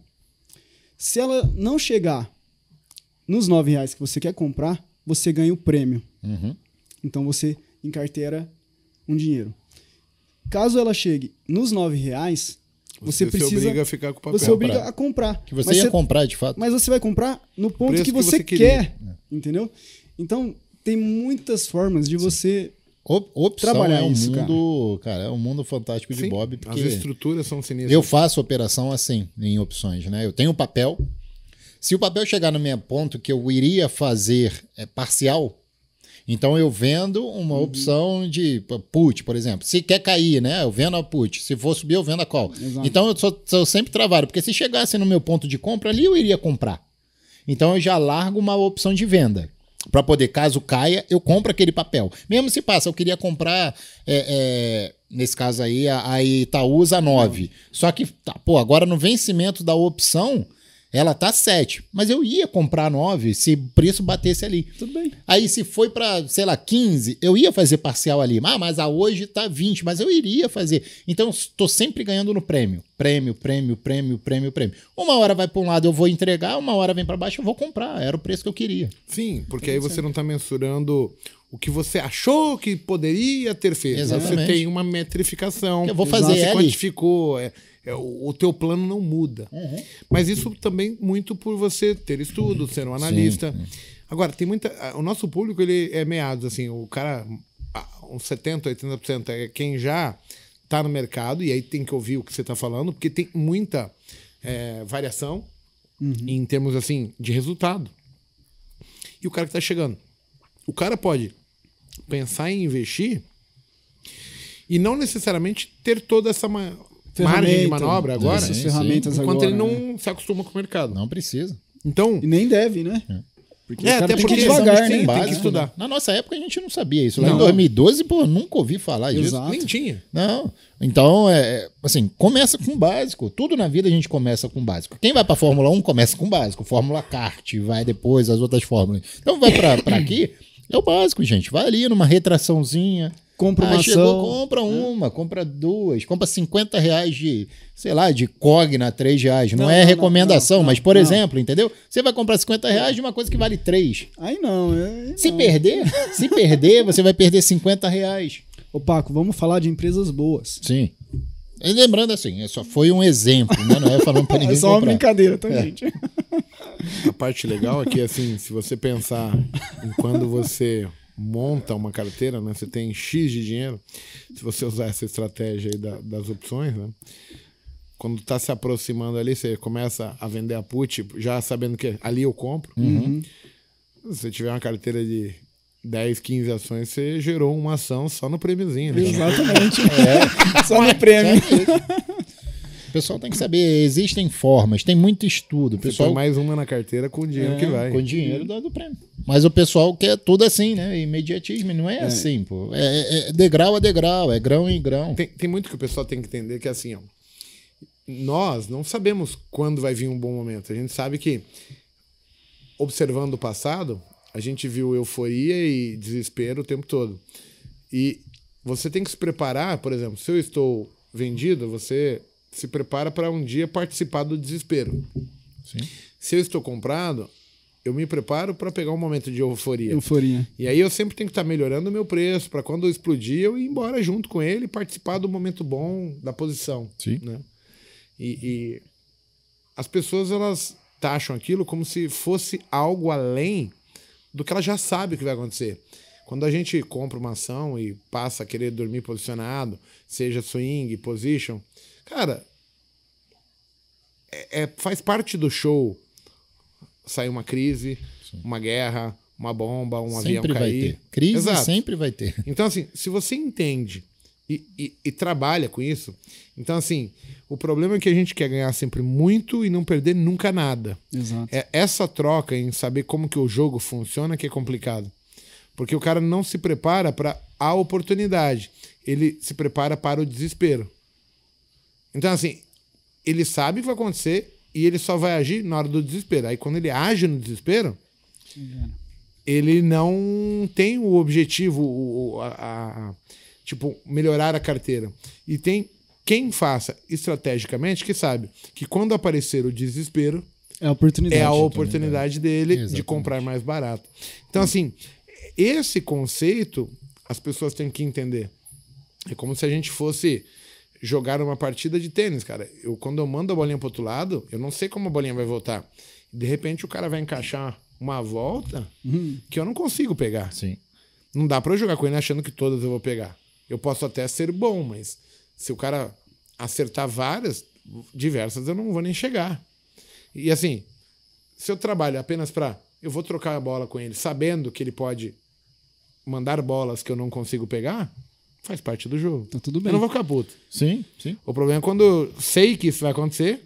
Speaker 3: Se ela não chegar nos 9 reais que você quer comprar, você ganha o prêmio.
Speaker 2: Uhum.
Speaker 3: Então você encarteira um dinheiro. Caso ela chegue nos 9 reais, você,
Speaker 1: Você se
Speaker 3: precisa.
Speaker 1: obriga a ficar com o papel.
Speaker 3: Você obriga a comprar.
Speaker 2: Que você
Speaker 3: mas
Speaker 2: ia comprar, de fato.
Speaker 3: Mas você vai comprar no ponto que
Speaker 1: que
Speaker 3: você,
Speaker 1: você queria.
Speaker 3: quer. Entendeu? Então, tem muitas formas de você.
Speaker 2: Op- opção
Speaker 3: trabalhar
Speaker 2: é um
Speaker 3: isso,
Speaker 2: mundo, cara. é um mundo fantástico de
Speaker 1: Sim,
Speaker 2: Bob,
Speaker 1: As
Speaker 2: porque
Speaker 1: estruturas são sinistras.
Speaker 2: eu faço operação assim, em opções, né? Eu tenho o papel. Se o papel chegar no meu ponto que eu iria fazer é, parcial, então eu vendo uma
Speaker 3: Uhum.
Speaker 2: opção de put, por exemplo. Se quer cair, né? Eu vendo a put. Se for subir, eu vendo a call.
Speaker 3: Exato.
Speaker 2: Então eu sou, sou sempre travado, porque se chegasse no meu ponto de compra ali, eu iria comprar. Então eu já largo uma opção de venda. Para poder, caso caia, eu compro aquele papel. Mesmo se passa, eu queria comprar, é, é, nesse caso aí, a, a Itaúsa 9. Só que, tá, pô, agora no vencimento da opção, ela tá 7. Mas eu ia comprar 9 se o preço batesse ali.
Speaker 3: Tudo bem.
Speaker 2: Aí se foi para, sei lá, 15, eu ia fazer parcial ali. Ah, mas a hoje tá 20, mas eu iria fazer. Então estou sempre ganhando no prêmio. Prêmio, prêmio, prêmio, prêmio, prêmio. Uma hora vai para um lado eu vou entregar, uma hora vem para baixo eu vou comprar. Era o preço que eu queria.
Speaker 1: Sim, porque aí você não está mensurando o que você achou que poderia ter feito.
Speaker 2: Exatamente.
Speaker 1: Você tem uma metrificação.
Speaker 2: Eu vou fazer
Speaker 1: Você
Speaker 2: L.
Speaker 1: quantificou. é, o, o teu plano não muda.
Speaker 2: Uhum.
Speaker 1: Mas isso também muito por você ter estudo, ser um analista.
Speaker 2: sim.
Speaker 1: Agora, tem muita. O nosso público ele é meados, assim, o cara, uns 70%, 80% é quem já está no mercado, e aí tem que ouvir o que você está falando, porque tem muita é, variação. em termos assim de resultado. E o cara que tá chegando. O cara pode pensar em investir e não necessariamente ter toda essa margem de manobra agora,
Speaker 3: Essas
Speaker 2: Sim,
Speaker 3: ferramentas
Speaker 1: enquanto
Speaker 3: agora.
Speaker 1: ele
Speaker 3: né?
Speaker 1: não se acostuma com o mercado.
Speaker 2: Não precisa.
Speaker 1: Então,
Speaker 3: E nem deve, né? Porque
Speaker 1: É,
Speaker 3: o cara
Speaker 1: até
Speaker 3: tem que
Speaker 1: porque
Speaker 3: devagar, né?
Speaker 1: tem
Speaker 2: Básico,
Speaker 1: que estudar.
Speaker 2: né? Na nossa época a gente não sabia isso. Lá
Speaker 3: Não.
Speaker 2: em 2012, pô, nunca ouvi falar disso.
Speaker 3: Exato.
Speaker 1: nem tinha.
Speaker 2: Não. Então, é, é, assim, começa com o básico. Tudo na vida a gente começa com o básico. Quem vai pra Fórmula 1 começa com o básico. Fórmula Kart, vai depois as outras fórmulas. Então vai pra, pra aqui, é o básico, gente. Vai ali numa retraçãozinha.
Speaker 3: Compra uma
Speaker 2: Ah, chegou,
Speaker 3: ação.
Speaker 2: compra uma, compra duas, compra 50 reais de, sei lá, de Cogna, 3 reais. Não,
Speaker 3: Não,
Speaker 2: é
Speaker 3: não,
Speaker 2: recomendação,
Speaker 3: não, não,
Speaker 2: mas, por
Speaker 3: não.
Speaker 2: exemplo, entendeu? Você vai comprar 50 reais de uma coisa que vale 3.
Speaker 3: Aí não, é,
Speaker 2: Se
Speaker 3: não.
Speaker 2: perder, se perder, você vai perder 50 reais.
Speaker 3: Ô, Paco, vamos falar de empresas boas.
Speaker 2: Sim. E lembrando assim, é só foi um exemplo, né? Não é falando pra ninguém
Speaker 3: É só uma
Speaker 2: comprar.
Speaker 3: brincadeira, tá, gente?
Speaker 1: A parte legal é que, assim, se você pensar em quando você monta uma carteira, né? Você tem X de dinheiro, se você usar essa estratégia aí da- das opções, né? Quando tá se aproximando ali, você começa a vender a put, já sabendo que ali eu compro. Se você tiver uma carteira de 10, 15 ações, você gerou uma ação só no prêmiozinho, né?
Speaker 3: Exatamente. Só no prêmio.
Speaker 2: O pessoal tem que saber, existem formas, tem muito estudo. O pessoal
Speaker 1: mais uma na carteira com o dinheiro que vai.
Speaker 2: com dinheiro do, do prêmio. Mas o pessoal quer tudo assim, né? Imediatismo, não é, assim, pô. É, é degrau a degrau, é grão em grão.
Speaker 1: Tem, tem muito que o pessoal tem que entender que assim, ó, nós não sabemos quando vai vir um bom momento. A gente sabe que, observando o passado, a gente viu euforia e desespero o tempo todo. E você tem que se preparar, por exemplo, se eu estou vendido, você se prepara para um dia participar do desespero.
Speaker 2: Sim.
Speaker 1: Se eu estou comprado, eu me preparo para pegar um momento de euforia.
Speaker 3: Euforia.
Speaker 1: E aí eu sempre tenho que estar melhorando o meu preço para quando eu explodir eu ir embora junto com ele e participar do momento bom da posição.
Speaker 2: Sim.
Speaker 1: Né? E, e as pessoas elas taxam aquilo como se fosse algo além do que ela já sabe que vai acontecer. Quando a gente compra uma ação e passa a querer dormir posicionado, seja swing, position, cara, é, é- faz parte do show sair uma crise, uma guerra, uma bomba, um avião
Speaker 2: sempre vai
Speaker 1: cair.
Speaker 2: ter. Crise
Speaker 1: Exato.
Speaker 2: sempre vai ter.
Speaker 1: Então, assim, se você entende e, e- e trabalha com isso, então, assim, o problema é que a gente quer ganhar sempre muito e não perder nunca nada.
Speaker 3: Exato.
Speaker 1: É essa troca em saber como que o jogo funciona que é complicado. Porque o cara não se prepara para a oportunidade. Ele se prepara para o desespero. Então, assim, ele sabe o que vai acontecer e ele só vai agir na hora do desespero. Aí, quando ele age no desespero, ele não tem o objetivo, o, a, a- tipo, melhorar a carteira. E tem quem faça estrategicamente que sabe que quando aparecer o desespero,
Speaker 3: É a oportunidade.
Speaker 1: é a oportunidade dele de
Speaker 2: Exatamente.
Speaker 1: comprar mais barato. Então, assim, esse conceito as pessoas têm que entender. É como se a gente fosse jogar uma partida de tênis, cara. Eu, quando eu mando a bolinha pro outro lado, eu não sei como a bolinha vai voltar. De repente, o cara vai encaixar uma volta que eu não consigo pegar.
Speaker 2: Sim.
Speaker 1: Não dá pra eu jogar com ele achando que todas eu vou pegar. Eu posso até ser bom, mas se o cara acertar várias, diversas eu não vou nem chegar. E assim, se eu trabalho apenas pra eu vou trocar a bola com ele, sabendo que ele pode mandar bolas que eu não consigo pegar, faz parte do jogo.
Speaker 3: Tá tudo bem.
Speaker 1: Eu não vou ficar puto.
Speaker 2: Sim, sim.
Speaker 1: O problema é quando eu sei que isso vai acontecer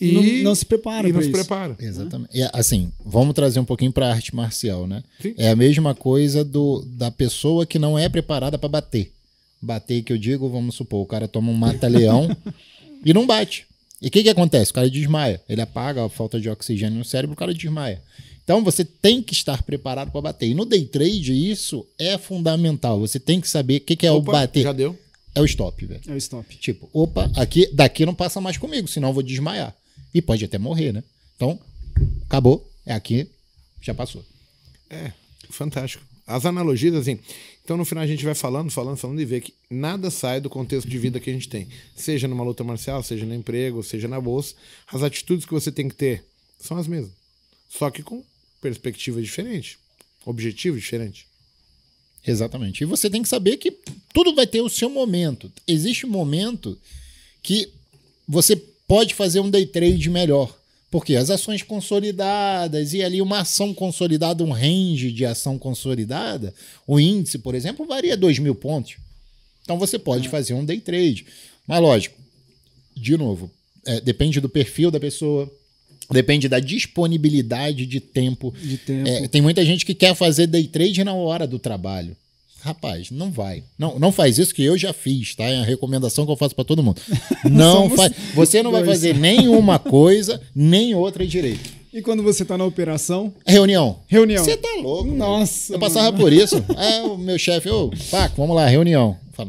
Speaker 1: e
Speaker 3: Não- não se prepara
Speaker 1: e não se
Speaker 3: isso.
Speaker 1: prepara.
Speaker 2: Exatamente. E, assim, vamos trazer um pouquinho para arte marcial, né?
Speaker 1: Sim.
Speaker 2: É a mesma coisa do, da pessoa que não é preparada para bater. Bater, que eu digo, vamos supor, o cara toma um mata-leão e não bate. E o que, que acontece? O cara desmaia. Ele apaga a falta de oxigênio no cérebro, o cara desmaia. Então você tem que estar preparado para bater. E no day trade, isso é fundamental. Você tem que saber o que, que é o
Speaker 1: Opa,
Speaker 2: bater.
Speaker 1: Já deu.
Speaker 2: É o stop, velho.
Speaker 3: É o stop.
Speaker 2: Tipo, opa, aqui, daqui não passa mais comigo, senão eu vou desmaiar. E pode até morrer, né? Então, acabou. É aqui, já passou.
Speaker 1: É, fantástico. As analogias, assim. Então, no final, a gente vai falando, falando, falando e vê que nada sai do contexto de vida que a gente tem. Seja numa luta marcial, seja no emprego, seja na bolsa. As atitudes que você tem que ter são as mesmas. Só que com perspectiva diferente, objetivo diferente.
Speaker 2: Exatamente. E você tem que saber que tudo vai ter o seu momento. Existe um momento que você pode fazer um day trade melhor. Porque as ações consolidadas e ali uma ação consolidada, um range de ação consolidada, o índice, por exemplo, varia 2 mil pontos. Então você pode fazer um day trade. Mas lógico, de novo, é, depende do perfil da pessoa, depende da disponibilidade de tempo.
Speaker 3: De tempo.
Speaker 2: É, tem muita gente que quer fazer day trade na hora do trabalho. Rapaz, não vai. Não, não faz isso que eu já fiz, tá? É a recomendação que eu faço para todo mundo. Não faz. Você não vai fazer nenhuma coisa, nem outra direito.
Speaker 3: E quando você tá na operação,
Speaker 2: Reunião.
Speaker 3: Reunião.
Speaker 2: Você tá louco.
Speaker 3: Nossa,
Speaker 2: Eu passava
Speaker 3: mano.
Speaker 2: por isso. É, o meu chefe, ô, Paco, vamos lá, reunião. Eu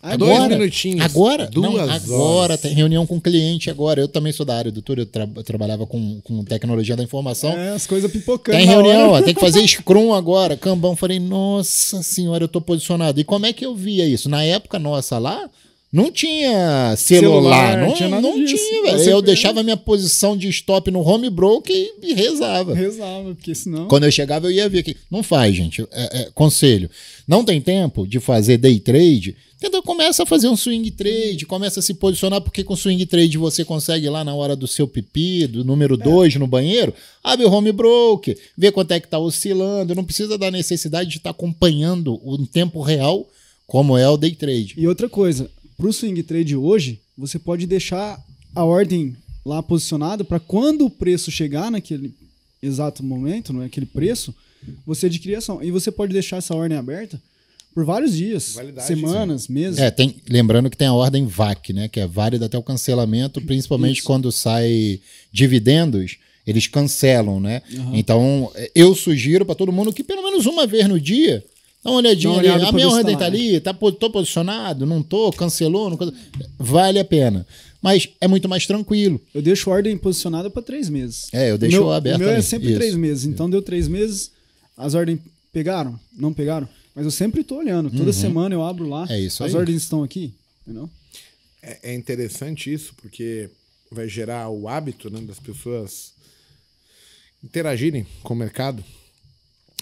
Speaker 2: falo,
Speaker 1: Dois
Speaker 2: agora,
Speaker 1: minutinhos,
Speaker 2: Agora?
Speaker 1: duas
Speaker 2: não, agora
Speaker 1: horas.
Speaker 2: tem reunião com cliente agora. Eu também sou da área, doutor. Eu, tra- eu trabalhava com, com tecnologia da informação.
Speaker 3: é, as coisas pipocando.
Speaker 2: Tem reunião, ó, tem que fazer Scrum agora. Cambão, falei, nossa senhora, eu tô posicionado. E como é que eu via isso? Na época nossa lá, não tinha celular,
Speaker 3: Celular,
Speaker 2: não,
Speaker 3: tinha nada
Speaker 2: não
Speaker 3: disso.
Speaker 2: tinha, velho. Eu deixava minha posição de stop no home broke e, e rezava.
Speaker 3: Rezava, porque senão.
Speaker 2: Quando eu chegava, eu ia ver aqui. Não faz, gente. É, é, conselho. Não tem tempo de fazer day trade. Então começa a fazer um swing trade, começa a se posicionar, porque com swing trade você consegue lá na hora do seu pipi, do número 2 no banheiro, abre o home broker, vê quanto é que tá oscilando. Não precisa da necessidade de estar acompanhando o em tempo real, como é o day trade.
Speaker 3: E outra coisa, pro swing trade hoje, você pode deixar a ordem lá posicionada para quando o preço chegar naquele exato momento, não é aquele preço, você adquirir ação. E você pode deixar essa ordem aberta por vários dias,
Speaker 1: Validade,
Speaker 3: semanas, meses.
Speaker 2: É, tem, lembrando que tem a ordem VAC, né? Que é válida até o cancelamento, principalmente
Speaker 3: Isso.
Speaker 2: quando sai dividendos, eles cancelam, né? Então, é, eu sugiro para todo mundo que pelo menos uma vez no dia. Dá uma olhadinha
Speaker 3: Dá uma
Speaker 2: ali. A
Speaker 3: pra
Speaker 2: minha ordem
Speaker 3: tá
Speaker 2: tá
Speaker 3: né?
Speaker 2: ali, tá, tô posicionado, não tô, cancelou, não, vale a pena. Mas é muito mais tranquilo.
Speaker 3: Eu deixo a ordem posicionada para três meses.
Speaker 2: É, eu deixo
Speaker 3: meu,
Speaker 2: aberto
Speaker 3: O meu é
Speaker 2: ali.
Speaker 3: sempre
Speaker 2: Isso.
Speaker 3: três meses. Então deu três meses, as ordens pegaram? Não pegaram? Mas eu sempre tô olhando. Toda semana eu abro lá.
Speaker 2: Uhum. É isso
Speaker 3: As
Speaker 2: aí.
Speaker 3: ordens estão aqui, entendeu?
Speaker 1: É, é interessante isso, porque vai gerar o hábito né, das pessoas interagirem com o mercado.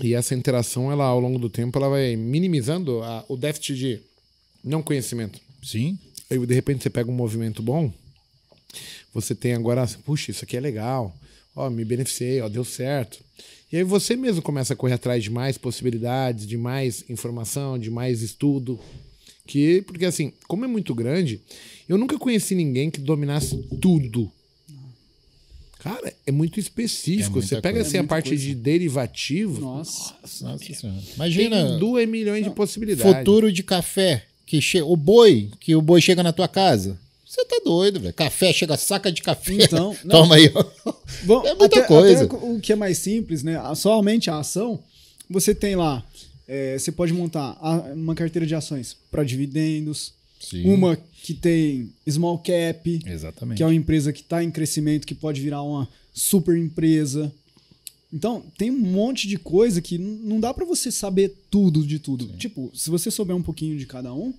Speaker 1: E essa interação, ela, ao longo do tempo, ela vai minimizando a- o déficit de não conhecimento.
Speaker 2: Sim.
Speaker 1: Aí, de repente, você pega um movimento bom, você tem agora, puxa, isso aqui é legal, ó, me beneficiei, ó, deu certo. E aí você mesmo começa a correr atrás de mais possibilidades, de mais informação, de mais estudo. Que, porque assim, como é muito grande, eu nunca conheci ninguém que dominasse tudo. Cara, é muito específico.
Speaker 2: É
Speaker 1: você pega
Speaker 2: coisa.
Speaker 1: assim
Speaker 3: É
Speaker 1: a parte
Speaker 3: coisa.
Speaker 1: de derivativos,
Speaker 3: Nossa.
Speaker 2: Nossa senhora.
Speaker 1: tem
Speaker 2: Imagina.
Speaker 1: 2 milhões de possibilidades.
Speaker 2: Futuro de café. Que che... O boi, que o boi chega na tua casa. Você tá doido, velho. Café, chega saca de café.
Speaker 3: Então, não.
Speaker 2: Toma aí, ó.
Speaker 3: Bom,
Speaker 2: É muita
Speaker 3: até-
Speaker 2: coisa.
Speaker 3: até o que é mais simples, né? Somente a ação, você tem lá. é, você pode montar uma carteira de ações para dividendos,
Speaker 2: Sim.
Speaker 3: uma que tem small cap,
Speaker 2: Exatamente.
Speaker 3: que é uma empresa que está em crescimento, que pode virar uma super empresa. Então, tem um monte de coisa que não dá para você saber tudo de tudo. Tipo, se você souber um pouquinho de cada um,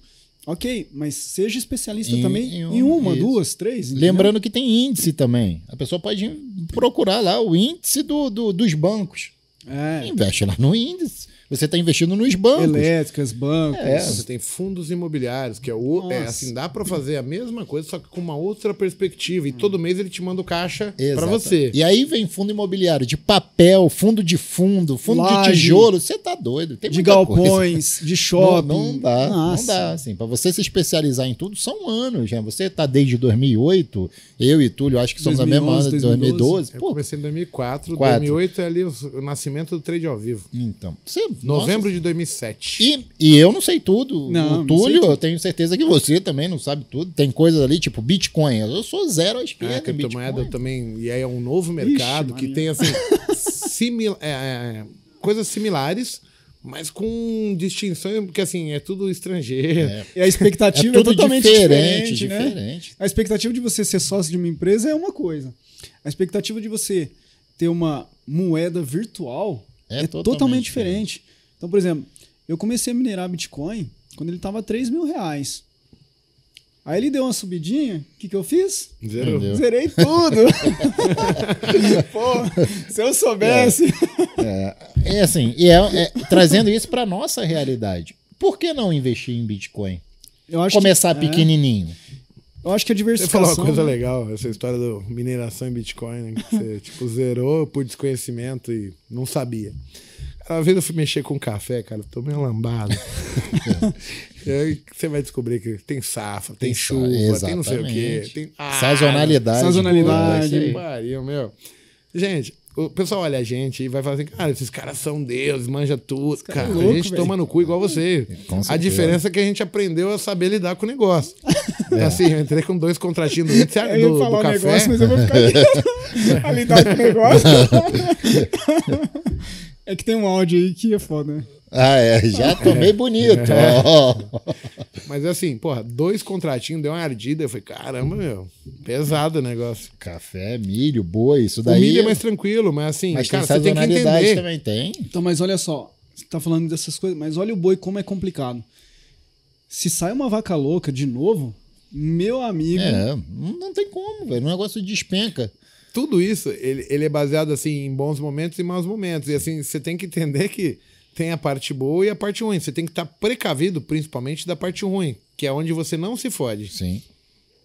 Speaker 3: ok, mas seja especialista
Speaker 2: Em-
Speaker 3: também
Speaker 2: em
Speaker 3: em,
Speaker 2: um,
Speaker 3: uma,
Speaker 2: isso.
Speaker 3: duas, três. entendeu?
Speaker 2: Lembrando que tem índice também. A pessoa pode procurar lá o índice do, do- dos bancos.
Speaker 3: É,
Speaker 2: Investe lá no índice. Você está investindo nos bancos.
Speaker 3: elétricas, bancos.
Speaker 2: É,
Speaker 1: Você tem fundos imobiliários, que é o. É, assim, dá pra fazer a mesma coisa, só que com uma outra perspectiva. E todo mês ele te manda o caixa
Speaker 2: Exato.
Speaker 1: você.
Speaker 2: E aí vem fundo imobiliário de papel, fundo de fundo, fundo de
Speaker 3: Laje.
Speaker 2: tijolo. Você tá doido. Tem
Speaker 3: de
Speaker 2: muita coisa.
Speaker 3: galpões, de
Speaker 2: Não,
Speaker 3: shopping.
Speaker 2: não dá,
Speaker 3: Nossa.
Speaker 2: não dá. Assim, para você se especializar em tudo, são anos. Já. Você tá desde 2008, eu e Túlio, acho que somos da mesma
Speaker 3: 2011,
Speaker 2: ano, 2012.
Speaker 1: Eu
Speaker 2: Pô,
Speaker 1: comecei em 2004,
Speaker 2: Quatro.
Speaker 1: 2008 é ali o, o nascimento do trade ao vivo.
Speaker 2: então. Você,
Speaker 1: Novembro
Speaker 2: nossa,
Speaker 1: de 2007.
Speaker 2: E, e eu não sei tudo.
Speaker 3: Não,
Speaker 2: o Túlio, eu tenho certeza que você também não sabe tudo. Tem coisas ali, tipo Bitcoin. Eu sou zero à
Speaker 1: É,
Speaker 2: esquerda.
Speaker 1: a
Speaker 2: em
Speaker 1: criptomoeda
Speaker 2: Bitcoin.
Speaker 1: também. E aí é um novo mercado que
Speaker 3: Maria.
Speaker 1: tem, assim, simil, é, é, coisas similares, mas com distinções, porque assim, é tudo estrangeiro.
Speaker 2: É.
Speaker 3: E a expectativa
Speaker 2: É
Speaker 3: é, totalmente
Speaker 2: diferente,
Speaker 3: diferente, né?
Speaker 2: diferente.
Speaker 3: A expectativa de você ser sócio de uma empresa é uma coisa. A expectativa de você ter uma moeda virtual
Speaker 2: É
Speaker 3: é,
Speaker 2: totalmente
Speaker 3: totalmente, diferente. Então, por exemplo, eu comecei a minerar Bitcoin quando ele estava 3 mil reais. Aí ele deu uma subidinha, o que, que eu fiz?
Speaker 1: Zero.
Speaker 2: Entendeu?
Speaker 3: Zerei tudo. Pô, se eu soubesse.
Speaker 2: É assim, e é, é- trazendo isso para nossa realidade. Por que não investir em Bitcoin?
Speaker 3: Eu acho
Speaker 2: Começar
Speaker 3: que, é,
Speaker 2: pequenininho.
Speaker 3: Eu acho que a
Speaker 1: Você
Speaker 3: diversificação.
Speaker 1: falou uma coisa
Speaker 3: né?
Speaker 1: legal, essa história do mineração em Bitcoin, né? Que você, tipo, zerou por desconhecimento e não sabia. Uma vez eu fui mexer com café, cara, tô meio lambado. e aí você vai descobrir que tem safra, tem,
Speaker 2: Tem
Speaker 1: chuva,
Speaker 2: sa-
Speaker 1: tem não sei o quê.
Speaker 2: exatamente.
Speaker 1: Tem... Ah,
Speaker 2: Sazonalidade.
Speaker 3: Sazonalidade.
Speaker 2: é aí.
Speaker 1: Pariu, meu. Gente, o pessoal olha a gente e vai falar assim, cara, esses caras são deuses, manja tudo. Cara,
Speaker 3: é
Speaker 1: a
Speaker 3: louco,
Speaker 1: gente
Speaker 3: velho.
Speaker 1: toma no cu igual você. A diferença é que a gente aprendeu a saber lidar com o negócio. Assim, eu entrei com dois contratinhos do, do,
Speaker 3: Eu ia
Speaker 1: do
Speaker 3: falar
Speaker 1: café.
Speaker 3: negócio, mas eu vou ficar a lidar com o negócio. É que tem um áudio aí que é foda, né?
Speaker 2: Ah, é. Já tomei bonito. ó.
Speaker 1: Mas assim, porra, dois contratinhos, deu uma ardida. Eu falei, caramba, meu, pesado o negócio.
Speaker 2: Café, milho, boi, isso
Speaker 1: O
Speaker 2: daí.
Speaker 1: milho é mais tranquilo, mas assim,
Speaker 2: mas
Speaker 1: cara,
Speaker 2: tem
Speaker 1: você tem que entender.
Speaker 2: também, tem.
Speaker 3: Então, mas olha só, você tá falando dessas coisas, mas olha o boi como é complicado. Se sai uma vaca louca de novo, meu amigo.
Speaker 2: É, não não tem como, velho. O negócio despenca.
Speaker 1: Tudo isso, ele, ele é baseado assim em bons momentos e maus momentos. E assim, você tem que entender que tem a parte boa e a parte ruim. Você tem que estar precavido, principalmente da parte ruim, que é onde você não se fode.
Speaker 2: Sim.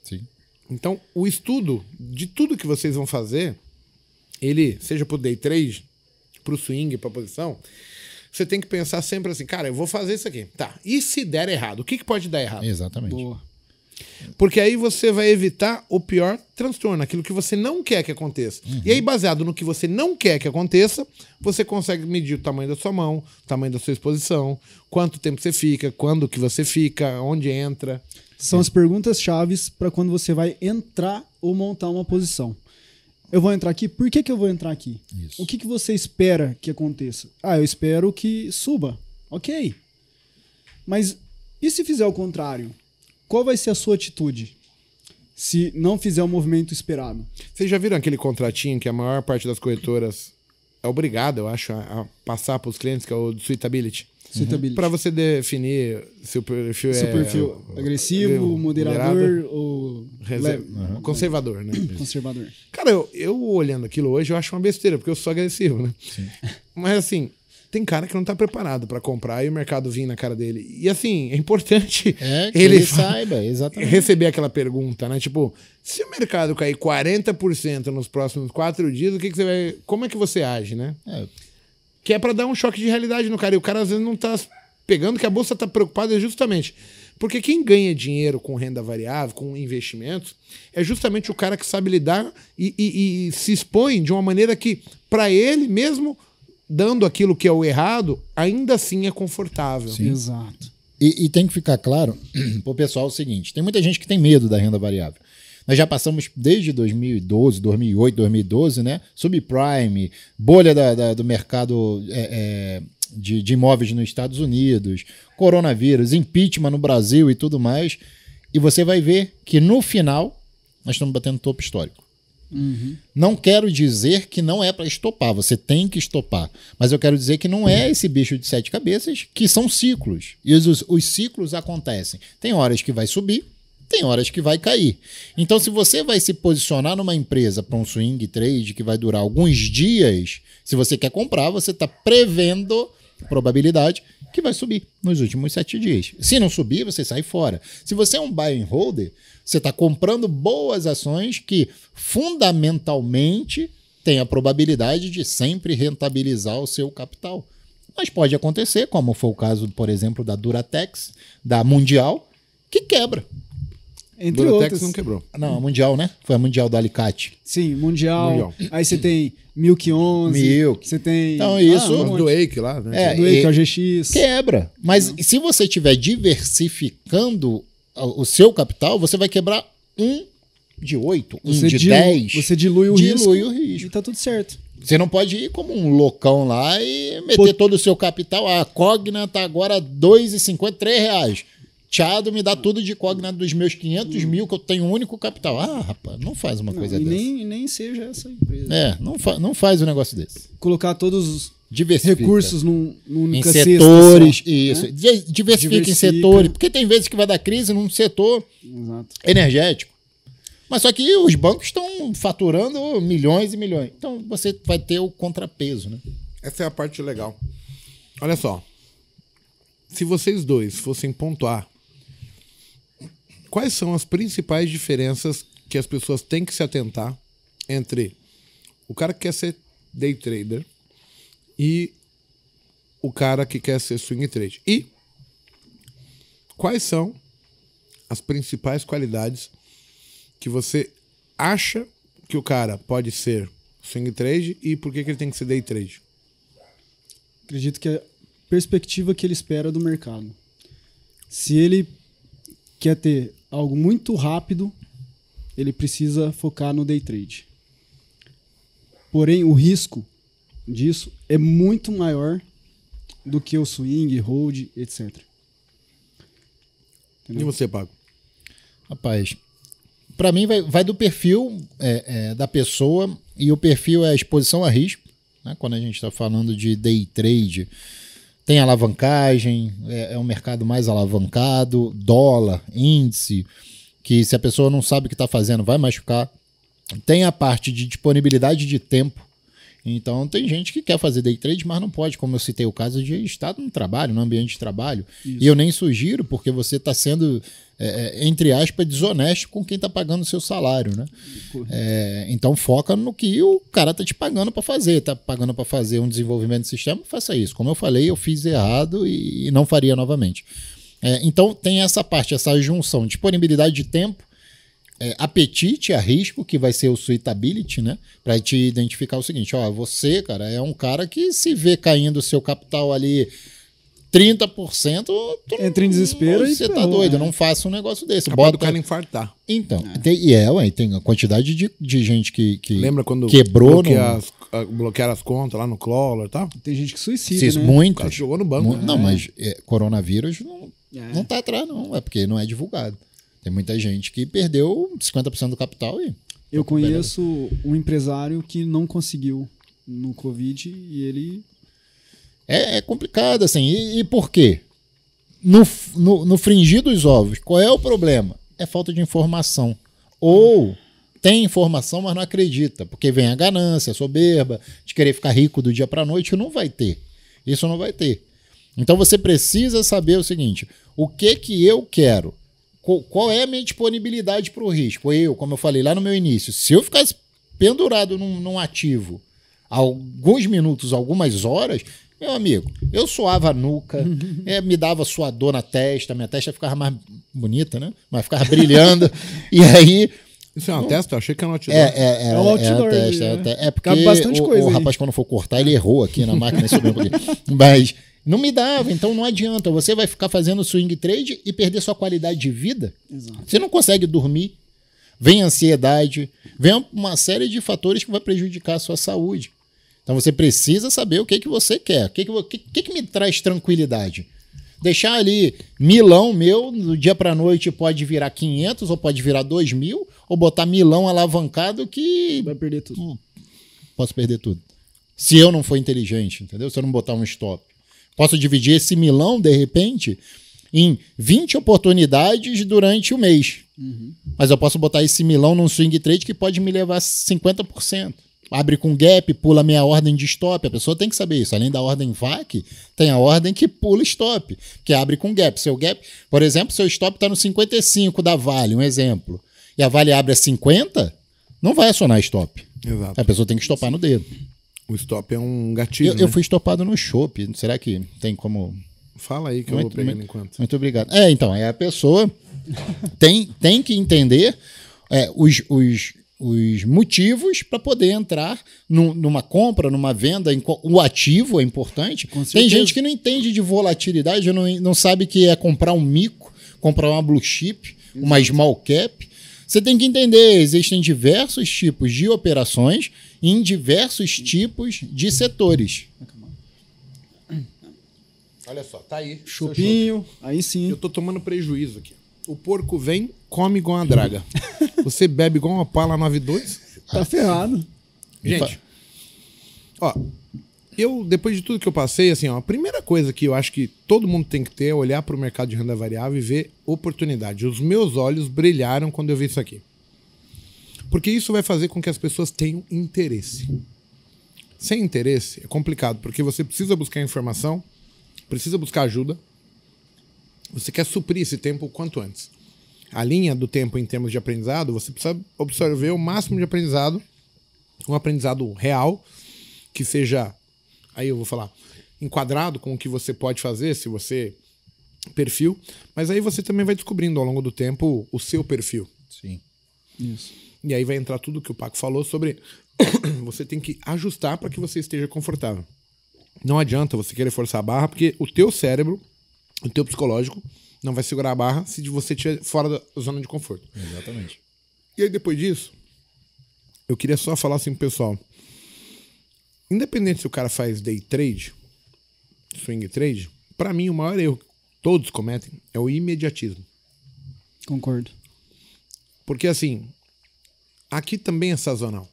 Speaker 2: Sim.
Speaker 1: Então, o estudo de tudo que vocês vão fazer, ele, seja pro day trade, pro swing, pra posição, você tem que pensar sempre assim, cara, eu vou fazer isso aqui. Tá, e se der errado? O que, que pode dar errado?
Speaker 2: Exatamente.
Speaker 3: Boa.
Speaker 1: Porque aí você vai evitar o pior transtorno, aquilo que você não quer que aconteça. E aí, baseado no que você não quer que aconteça, você consegue medir o tamanho da sua mão, o tamanho da sua exposição, quanto tempo você fica, quando que você fica, onde entra.
Speaker 3: São as perguntas chaves para quando você vai entrar ou montar uma posição. Eu vou entrar aqui, por que, que eu vou entrar aqui?
Speaker 2: Isso.
Speaker 3: O que, que você espera que aconteça? Ah, eu espero que suba. Ok. Mas e se fizer o contrário? Qual vai ser a sua atitude? Se não fizer o movimento esperado.
Speaker 1: Vocês já viram aquele contratinho que a maior parte das corretoras é obrigada, eu acho, a, a passar para os clientes, que é o do Suitability?
Speaker 3: Suitability.
Speaker 1: Para você definir se o perfil
Speaker 3: Seu
Speaker 1: é
Speaker 3: perfil agressivo, moderador ou
Speaker 1: reserva-
Speaker 3: leve-
Speaker 1: conservador, né?
Speaker 3: conservador.
Speaker 1: Cara, eu, eu olhando aquilo hoje, eu acho uma besteira, porque eu sou agressivo, né? Mas assim, tem cara que não tá preparado para comprar e o mercado vir na cara dele. E assim, é importante
Speaker 2: É, que
Speaker 1: ele,
Speaker 2: ele, saiba, exatamente.
Speaker 1: receber aquela pergunta, né? Tipo, se o mercado cair 40% nos próximos quatro dias, o que, que você vai. Como é que você age, né?
Speaker 2: É,
Speaker 1: Que é para dar um choque de realidade no cara. E o cara às vezes não tá pegando que a bolsa tá preocupada justamente. Porque quem ganha dinheiro com renda variável, com investimentos, é justamente o cara que sabe lidar e, e- e se expõe de uma maneira que, para ele mesmo, dando aquilo que é o errado, ainda assim é confortável.
Speaker 3: Exato.
Speaker 2: E, e tem que ficar claro pro pessoal o seguinte: tem muita gente que tem medo da renda variável. Nós já passamos desde 2012, 2008, 2012, né? Subprime, bolha da- da- do mercado é, é, de, de imóveis nos Estados Unidos, coronavírus, impeachment no Brasil e tudo mais. E você vai ver que no final nós estamos batendo topo histórico. Não quero dizer que não é para estopar, você tem que estopar. Mas eu quero dizer que não é esse bicho de sete cabeças, que são ciclos. E os, os ciclos acontecem. Tem horas que vai subir, tem horas que vai cair. Então, se você vai se posicionar numa empresa para um swing trade que vai durar alguns dias, se você quer comprar, você está prevendo probabilidade que vai subir nos últimos sete dias. Se não subir, você sai fora. Se você é um buy and holder, você está comprando boas ações que fundamentalmente têm a probabilidade de sempre rentabilizar o seu capital. Mas pode acontecer, como foi o caso, por exemplo, da Duratex, da Mundial, que quebra.
Speaker 3: Entre
Speaker 1: Duratex
Speaker 3: outras.
Speaker 1: não quebrou.
Speaker 2: Não, a Mundial, né? Foi a Mundial do Alicate.
Speaker 3: Sim, mundial.
Speaker 1: Mundial.
Speaker 3: Aí você tem Milk 11.
Speaker 2: Milk.
Speaker 3: Você tem.
Speaker 2: Então, isso-
Speaker 3: um
Speaker 1: Mas
Speaker 3: monte.
Speaker 1: do Wake lá, né?
Speaker 2: É,
Speaker 3: do Eike, o GX.
Speaker 2: Quebra. Mas se você estiver diversificando o seu capital, você vai quebrar um de oito, um
Speaker 3: Você
Speaker 2: de
Speaker 3: dilu-
Speaker 2: dez.
Speaker 3: Você dilui o
Speaker 2: dilui
Speaker 3: risco.
Speaker 2: o risco.
Speaker 3: E tá tudo certo.
Speaker 2: Você não pode ir como um loucão lá e meter
Speaker 3: Pô-
Speaker 2: todo o seu capital. A Cogna tá agora R$ 2,50, R$ reais. Tchado me dá tudo de Cogna dos meus 500 mil, que eu tenho um único capital. Ah, rapaz, não faz uma
Speaker 3: Não,
Speaker 2: coisa
Speaker 3: e
Speaker 2: dessa.
Speaker 3: nem, nem seja essa empresa.
Speaker 2: É, não, fa não faz um negócio desse.
Speaker 3: Colocar todos os
Speaker 2: Diversifica.
Speaker 3: recursos num, num
Speaker 2: em setores,
Speaker 3: só,
Speaker 2: isso.
Speaker 3: né?
Speaker 2: Di- Diversifica, em
Speaker 3: Diversifica.
Speaker 2: setores, porque tem vezes que vai dar crise num setor
Speaker 3: Exato.
Speaker 2: energético. Mas só que os bancos estão faturando milhões e milhões. Então você vai ter o contrapeso, né?
Speaker 1: Essa é a parte legal. Olha só. Se vocês dois fossem pontuar quais são as principais diferenças que as pessoas têm que se atentar entre o cara que quer ser day trader e o cara que quer ser swing trade? E quais são as principais qualidades que você acha que o cara pode ser swing trade e por que, que ele tem que ser day trade?
Speaker 3: Acredito que é a perspectiva que ele espera do mercado. Se ele quer ter algo muito rápido, ele precisa focar no day trade. Porém, o risco disso é muito maior do que o swing, hold, etc.
Speaker 1: E você, Pago?
Speaker 2: Rapaz, para mim vai, vai, do perfil é, é, da pessoa e o perfil é a exposição a risco. Né? Quando a gente está falando de day trade, tem alavancagem, é, é um mercado mais alavancado, dólar, índice, que se a pessoa não sabe o que está fazendo vai machucar. Tem a parte de disponibilidade de tempo. Então tem gente que quer fazer day trade, mas não pode, como eu citei o caso de estar no trabalho, no ambiente de trabalho. Isso. E eu nem sugiro, porque você está sendo é, é, entre aspas, desonesto com quem está pagando o seu salário, né? É, então foca no que o cara está te pagando para fazer, está pagando para fazer um desenvolvimento de sistema, faça isso. Como eu falei, eu fiz errado e, e não faria novamente. É, então tem essa parte, essa junção, disponibilidade de tempo, é, apetite a risco, que vai ser o suitability, né? Para te identificar o seguinte, ó, você, cara, é um cara que se vê caindo o seu capital ali 30%, tu
Speaker 3: entra em desespero
Speaker 2: e você tá doido, né? não faça um negócio desse.
Speaker 1: Capaz Bota o cara infartar.
Speaker 2: Então, é. Tem, e é, ué, tem a quantidade de, de gente que, que
Speaker 1: Lembra quando
Speaker 2: quebrou
Speaker 1: bloquear, no... as, bloquearam as contas lá no Cloller e tal?
Speaker 3: Tem gente que suicida, né?
Speaker 2: Muitas.
Speaker 1: jogou no banco.
Speaker 2: Né? Não, mas é, coronavírus não, é. não tá atrás não, é porque não é divulgado. Tem muita gente que perdeu 50% do capital e...
Speaker 3: Eu conheço um empresário que não conseguiu no Covid e ele
Speaker 2: é, é complicado, assim. E, e por quê? No, no, no fringir dos ovos, qual é o problema? É falta de informação. Ou tem informação, mas não acredita, porque vem a ganância, a soberba, de querer ficar rico do dia para noite, não vai ter. Isso não vai ter. Então você precisa saber o seguinte: o que que eu quero? Qual é a minha disponibilidade para o risco? Eu, como eu falei lá no meu início, se eu ficasse pendurado num, num ativo alguns minutos, algumas horas, meu amigo, eu suava a nuca, é, me dava suador na testa, minha testa ficava mais bonita, né? Mas ficava brilhando. e aí.
Speaker 1: Isso é uma testa? Eu achei que era um
Speaker 2: outdoor. É, é, é, é um outdoor. É, testa, né? é, é porque o, o rapaz, quando for cortar, ele errou aqui na máquina. Mas não me dava, então não adianta. Você vai ficar fazendo swing trade e perder sua qualidade de vida. Exato. Você não consegue dormir, vem ansiedade, vem uma série de fatores que vai prejudicar a sua saúde. Então você precisa saber o que, que você quer. O que, que, que, que me traz tranquilidade? Deixar ali milão meu, do dia para noite pode virar 500 ou pode virar 2 mil, ou botar milão alavancado que.
Speaker 3: Vai perder tudo. Hum,
Speaker 2: posso perder tudo. Se eu não for inteligente, entendeu? Se eu não botar um stop. Posso dividir esse milão, de repente, em 20 oportunidades durante o mês. Uhum. Mas eu posso botar esse milão num swing trade que pode me levar 50% abre com gap, pula meia ordem de stop. A pessoa tem que saber isso. Além da ordem VAC, tem a ordem que pula stop, que abre com gap. Seu gap, por exemplo, seu stop está no 55 da Vale, um exemplo. E a Vale abre a 50, não vai acionar stop.
Speaker 1: Exato.
Speaker 2: A pessoa tem que estopar no dedo.
Speaker 1: O stop é um gatilho.
Speaker 2: Eu,
Speaker 1: né?
Speaker 2: eu fui estopado no chopp. Será que tem como.
Speaker 1: Fala aí que muito, eu vou pegando muito, enquanto.
Speaker 2: Muito obrigado. É, então, aí a pessoa tem, tem que entender é, os, os, os motivos para poder entrar num, numa compra, numa venda. O ativo é importante. Tem gente que não entende de volatilidade, não, não sabe que é comprar um mico, comprar uma blue chip, Exato. uma small cap. Você tem que entender, existem diversos tipos de operações em diversos tipos de setores.
Speaker 1: Olha só, tá aí.
Speaker 3: Chupinho, aí sim.
Speaker 1: Eu tô tomando prejuízo aqui. O porco vem, come igual uma draga. Você bebe igual uma pala 92.
Speaker 3: Tá ferrado.
Speaker 1: Gente, ó, eu, depois de tudo que eu passei, assim, ó, a primeira coisa que eu acho que todo mundo tem que ter é olhar para o mercado de renda variável e ver oportunidade. Os meus olhos brilharam quando eu vi isso aqui. Porque isso vai fazer com que as pessoas tenham interesse. Sem interesse é complicado, porque você precisa buscar informação, precisa buscar ajuda, você quer suprir esse tempo o quanto antes. a linha do tempo em termos de aprendizado, você precisa absorver o máximo de aprendizado, um aprendizado real, que seja, aí eu vou falar, enquadrado com o que você pode fazer, se você perfil, mas aí você também vai descobrindo ao longo do tempo o seu perfil.
Speaker 2: Sim.
Speaker 3: Isso.
Speaker 1: E aí vai entrar tudo que o Paco falou sobre você tem que ajustar para que você esteja confortável. Não adianta você querer forçar a barra, porque o teu cérebro, o teu psicológico, não vai segurar a barra se você estiver fora da zona de conforto.
Speaker 2: Exatamente.
Speaker 1: E aí, depois disso, eu queria só falar assim pro pessoal. Independente se o cara faz day trade, swing trade, para mim o maior erro que todos cometem é o imediatismo.
Speaker 3: Concordo.
Speaker 1: Porque assim, aqui também é sazonal.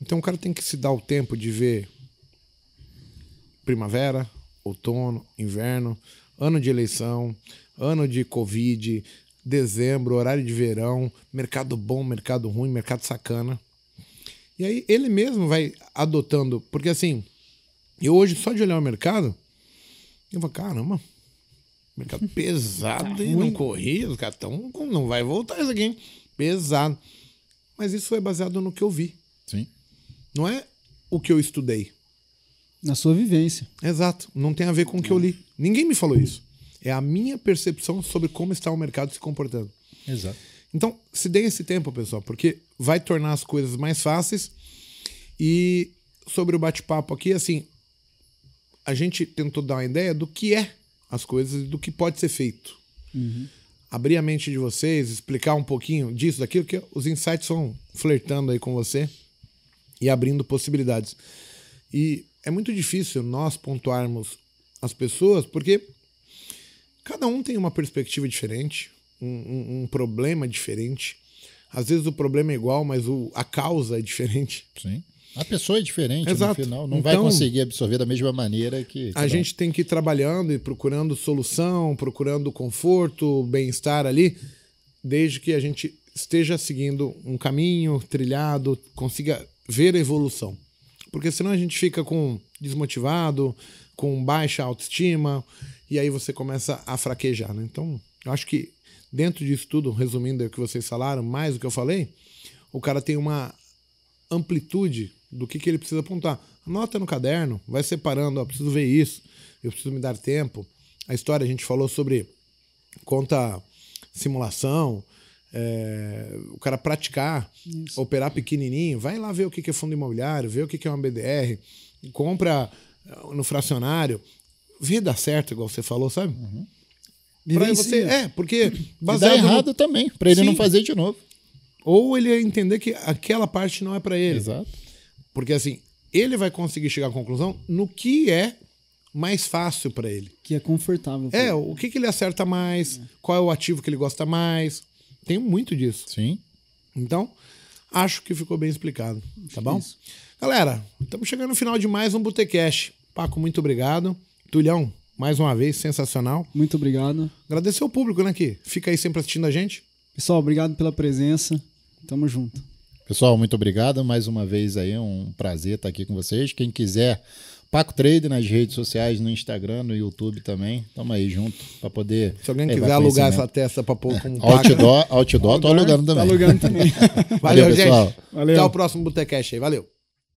Speaker 1: Então o cara tem que se dar o tempo de ver primavera, outono, inverno, ano de eleição, ano de Covid, dezembro, horário de verão, mercado bom, mercado ruim, mercado sacana. E aí ele mesmo vai adotando, porque assim, eu hoje só de olhar o mercado, eu falo, caramba, mercado pesado e não corria, os caras tão, não vai voltar isso aqui, hein? Pesado. Mas isso foi baseado no que eu vi.
Speaker 2: Sim.
Speaker 1: Não é o que eu estudei.
Speaker 3: Na sua vivência.
Speaker 1: Exato. Não tem a ver com o que eu li. Ninguém me falou isso. É a minha percepção sobre como está o mercado se comportando.
Speaker 2: Exato.
Speaker 1: Então, se dê esse tempo, pessoal, porque vai tornar as coisas mais fáceis. E sobre o bate-papo aqui, assim, a gente tentou dar uma ideia do que é as coisas e do que pode ser feito. Abrir a mente de vocês, explicar um pouquinho disso, daquilo, que os insights vão flertando aí com você e abrindo possibilidades. E é muito difícil nós pontuarmos as pessoas, porque cada um tem uma perspectiva diferente, um, um- um problema diferente. Às vezes o problema é igual, mas o, a causa é diferente.
Speaker 2: Sim. A pessoa é diferente
Speaker 1: Exato.
Speaker 2: no final. Não vai
Speaker 1: Então-
Speaker 2: conseguir absorver da mesma maneira que.
Speaker 1: A
Speaker 2: cada um.
Speaker 1: gente tem que ir trabalhando e procurando solução, procurando conforto, bem-estar ali, desde que a gente esteja seguindo um caminho trilhado, consiga ver a evolução. Porque senão a gente fica com desmotivado, com baixa autoestima, e aí você começa a fraquejar. Né? Então, eu acho que dentro disso tudo, resumindo o que vocês falaram, mais o que eu falei, o cara tem uma amplitude do que, que ele precisa apontar. Anota no caderno, vai separando, ó, preciso ver isso, eu preciso me dar tempo. A história a gente falou sobre conta simulação, é, o cara praticar, operar pequenininho, vai lá ver o que que é fundo imobiliário, ver o que que é uma BDR, compra eh, no fracionário, vê dar certo, igual você falou, sabe? Pra
Speaker 3: Vivencia.
Speaker 1: você, é, porque
Speaker 2: dá
Speaker 1: baseado no-
Speaker 2: errado também, pra ele não
Speaker 1: Sim.
Speaker 2: fazer de novo.
Speaker 1: ou ele entender que aquela parte não é pra ele.
Speaker 2: Exato.
Speaker 1: Porque assim, ele vai conseguir chegar à conclusão no que é mais fácil pra ele.
Speaker 3: Que é confortável.
Speaker 1: É, o que, que ele acerta mais, qual é o ativo que ele gosta mais. Tem muito disso.
Speaker 2: Sim.
Speaker 1: Então, acho que ficou bem explicado, tá bom?
Speaker 3: Isso.
Speaker 1: Galera, estamos chegando no final de mais um Botecast. Paco, muito obrigado. Tulhão, mais uma vez, sensacional.
Speaker 3: Muito obrigado.
Speaker 1: Agradecer ao público, né, que fica aí sempre assistindo a gente.
Speaker 3: Pessoal, obrigado pela presença. Tamo junto.
Speaker 2: Pessoal, muito obrigado. Mais uma vez aí, um prazer estar aqui com vocês. Quem quiser, Paco Trade nas redes sociais, no Instagram, no YouTube também. Tamo aí junto para poder.
Speaker 1: Se alguém
Speaker 2: levar
Speaker 1: quiser alugar essa testa pra pôr como Paco.
Speaker 2: Outdoor, outdoor, tô alugando
Speaker 3: Tá
Speaker 2: também.
Speaker 3: alugando também.
Speaker 1: Valeu,
Speaker 2: Valeu, pessoal.
Speaker 1: gente.
Speaker 3: Valeu.
Speaker 1: Até o próximo Botecast aí. Valeu.